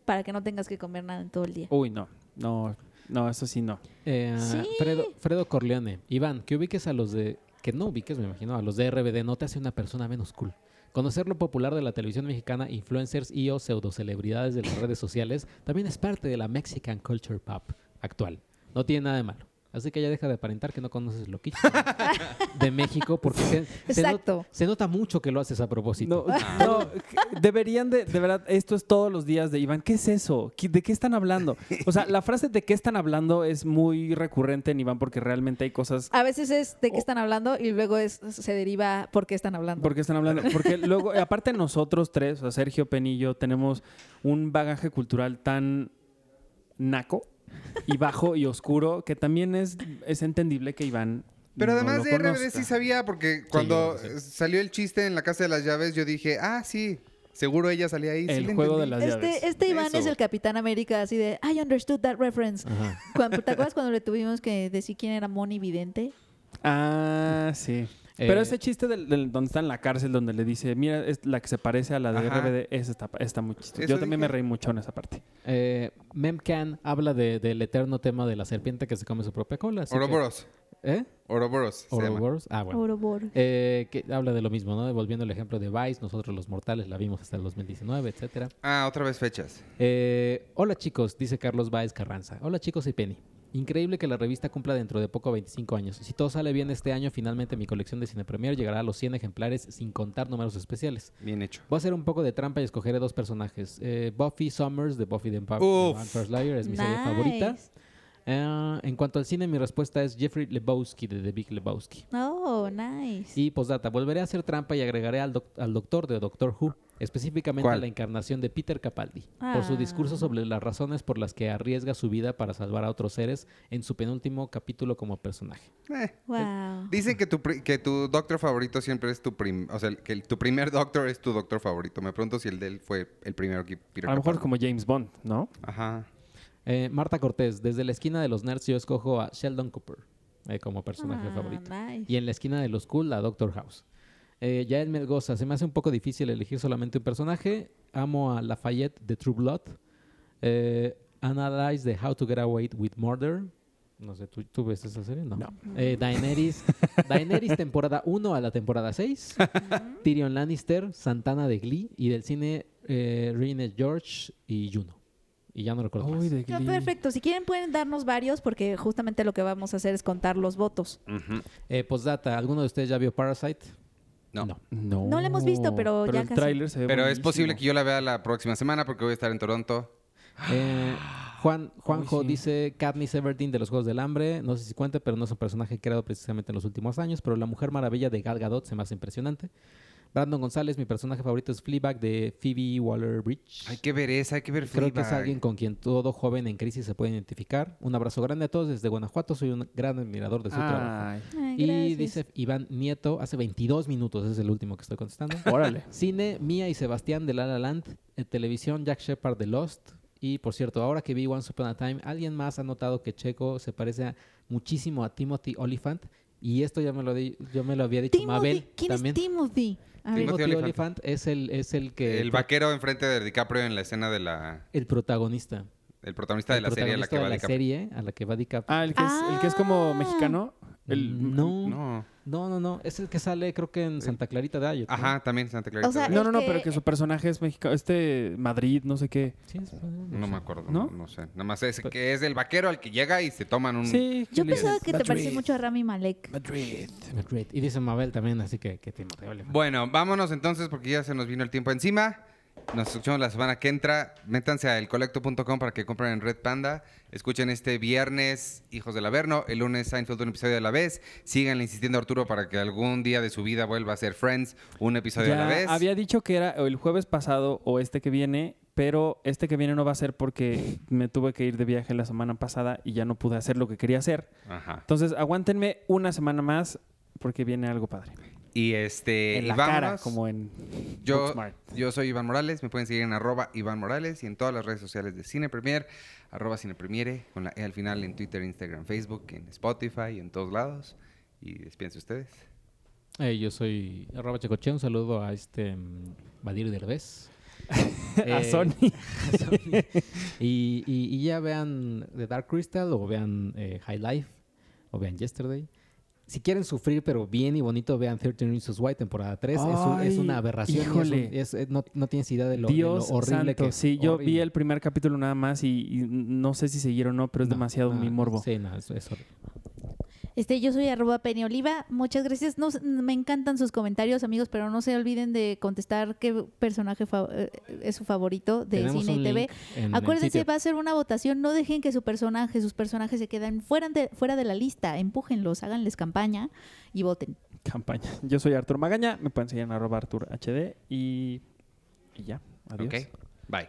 para que no tengas que comer nada en todo el día. Uy, no. No, no, eso sí no. Eh, Sí. Fredo, Fredo Corleone. Iván, que ubiques a los de... Que no ubiques, me imagino, a los de RBD no te hace una persona menos cool. Conocer lo popular de la televisión mexicana, influencers y o pseudocelebridades de las redes sociales, también es parte de la Mexican Culture Pop actual. No tiene nada de malo. Así que ya deja de aparentar que no conoces lo que [LAUGHS] de México, porque se, se not- Exacto. se nota mucho que lo haces a propósito. No, no, deberían de, de verdad, esto es todos los días de Iván. ¿Qué es eso? ¿Qué- ¿De qué están hablando? O sea, la frase de qué están hablando es muy recurrente en Iván porque realmente hay cosas A veces es de qué están hablando y luego es, se deriva por qué están hablando. ¿Por qué están hablando? Porque luego, aparte nosotros tres, o sea, Sergio, Penny y yo, tenemos un bagaje cultural tan naco y bajo y oscuro que también es, es entendible que Iván. Pero no además lo de RBD conozca. sí sabía, porque cuando sí. salió el chiste en la casa de las llaves, yo dije, ah, sí, seguro ella salía ahí. El juego de las llaves. Este, este Iván Eso. es el Capitán América, así de, I understood that reference. Cuando, ¿Te acuerdas cuando le tuvimos que decir quién era Moni Vidente? Ah, sí. Pero Eh, ese chiste del, del- donde está en la cárcel, donde le dice, mira, es la que se parece a la de Ajá. RBD, esa está, está muy chistoso. Eso Yo también me reí mucho en esa parte. Eh, Memcan habla de- del eterno tema de la serpiente que se come su propia cola. que- Ouroboros. ¿Eh? Ouroboros. se llama. Ouroboros. Ah, bueno. Ouroboros. Eh, que habla de lo mismo, ¿no? Volviendo al ejemplo de Vice, nosotros los mortales la vimos hasta el 2019, etcétera. Ah, otra vez fechas. Eh, hola chicos, dice Carlos Baez Carranza. Hola chicos y Penny. Increíble que la revista cumpla dentro de poco 25 años. Si todo sale bien este año, finalmente mi colección de Cine Premier llegará a los 100 ejemplares sin contar números especiales. Bien hecho. Voy a hacer un poco de trampa y escogeré dos personajes. Eh, Buffy Summers de Buffy the Vamp- Uf. the Vampire Slayer es mi serie favorita. Eh, en cuanto al cine, mi respuesta es Jeffrey Lebowski de The Big Lebowski. Oh, nice. Y postdata, volveré a hacer trampa y agregaré al, doc- al doctor de Doctor Who, específicamente a ¿Cuál? la encarnación de Peter Capaldi, por su discurso Ah. sobre las razones por las que arriesga su vida para salvar a otros seres en su penúltimo capítulo como personaje. Eh, Wow. Dicen que tu, pri- que tu doctor favorito siempre es tu prim... O sea, que el- tu primer doctor es tu doctor favorito. Me pregunto si el de él fue el primero que... Peter A lo mejor como James Bond, ¿no? Ajá. Eh, Marta Cortés, desde la esquina de los nerds yo escojo a Sheldon Cooper eh, como personaje Ah, favorito. nice. Y en la esquina de los cool, a Doctor House. Eh, Yael Melgoza, se me hace un poco difícil elegir solamente un personaje. Amo a Lafayette de True Blood. Eh, Analyze de How to Get Away with Murder. No sé, ¿tú, tú ves esa serie? No. No. Eh, Daenerys, [LAUGHS] Daenerys temporada 1 a la temporada 6. Tyrion Lannister, Santana de Glee. Y del cine, eh, Rene George y Juno. Y ya no recuerdo Uy, más. de Glee. Perfecto. Si quieren pueden darnos varios porque justamente lo que vamos a hacer es contar los votos. Ujú. Eh, postdata, ¿alguno de ustedes ya vio Parasite? No. No. No. No la hemos visto, pero ya el casi. tráiler se ve Pero es buenísimo. posible que yo la vea la próxima semana porque voy a estar en Toronto. Eh, Juan, Juanjo Uy, sí. dice Katniss Everdeen de los Juegos del Hambre. No sé si cuente, pero no es un personaje creado precisamente en los últimos años. Pero la Mujer Maravilla de Gal Gadot se me hace impresionante. Brandon González, mi personaje favorito es Fleabag de Phoebe Waller-Bridge. Hay que ver esa, hay que ver Creo que es Fleabag. alguien con quien todo joven en crisis se puede identificar. Un abrazo grande a todos desde Guanajuato. Soy un gran admirador de su trabajo. Ay, Y dice Iván Nieto, hace 22 minutos, es el último que estoy contestando. órale. Cine, Mía y Sebastián de La La Land. En televisión, Jack Shepard de Lost. Y por cierto, ahora que vi Once Upon a Time, alguien más ha notado que Checo se parece a- muchísimo a Timothy Olyphant. Y esto ya me lo, di- yo me lo había dicho Timothy. Mabel ¿Quién también. es Timothy? Timothy Timothy Olyphant es el, es el que... El vaquero enfrente de DiCaprio en la escena de la... el protagonista. El protagonista de la serie a la protagonista que va de la DiCaprio. serie a la que va DiCaprio. Ah, el que, es, el que es como Ah. mexicano. El, no, no, No. no, no, Es el que sale creo que en Santa Clarita de Ayot. ¿no? Ajá, también Santa Clarita. O sea, No, no, no, que- pero que su personaje es mexicano. Este, Madrid, no sé qué. Sí, es- no me acuerdo, ¿No? no, no sé. Nada más es que es el vaquero al que llega y se toman un... Sí. Yo pensaba que te parecía Madrid, mucho a Rami Malek. Madrid. Madrid. Y dice Mabel también, así que. Bueno, vámonos entonces porque ya se nos vino el tiempo encima. Nos escuchamos la semana que entra. Métanse a elcolecto.com para que compren en Red Panda. Escuchen este viernes Hijos del Averno. El lunes Seinfeld un episodio a la vez. Síganle insistiendo a Arturo para que algún día de su vida vuelva a ser Friends un episodio a la Ya vez. había dicho que era el jueves pasado o este que viene, pero este que viene no va a ser porque me tuve que ir de viaje la semana pasada y ya no pude hacer lo que quería hacer. Ajá. Entonces, aguántenme una semana más porque viene algo padre. Y este... en y la cara, como en Yo, Booksmart. yo soy Iván Morales, me pueden seguir en arroba Iván Morales y en todas las redes sociales de Cine Premier, arroba Cine Premiere, con la E al final en Twitter, Instagram, Facebook, en Spotify, en todos lados. Y despídense ustedes. Eh, yo soy arroba checoche, un saludo a este Badir Derbez. [LAUGHS] a Eh, [LAUGHS] Sony. Y, y- y ya vean The Dark Crystal o vean eh, High Life o vean Yesterday. Si quieren sufrir, pero bien y bonito, vean 13 Reasons Why, temporada 3. es, un- es Ay, una aberración. y es un- híjole. es- eh, no, no tienes idea de lo, de lo Dios horrible santo. que es. Sí, yo vi el primer capítulo nada más y, y no sé si seguir o no, pero es No, demasiado no, mi morbo. Sí, no, es horrible. Este, yo soy arroba Penny Oliva. Muchas gracias. No, me encantan sus comentarios, amigos, pero no se olviden de contestar qué personaje eh, es su favorito de Tenemos cine y TV. Acuérdense, va a ser una votación. No dejen que su personaje, sus personajes se queden fuera de, fuera de la lista. Empújenlos, háganles campaña y voten. Campaña. Yo soy Artur Magaña, me pueden seguir en arroba Artur HD y, y ya. Adiós. Ok. Bye.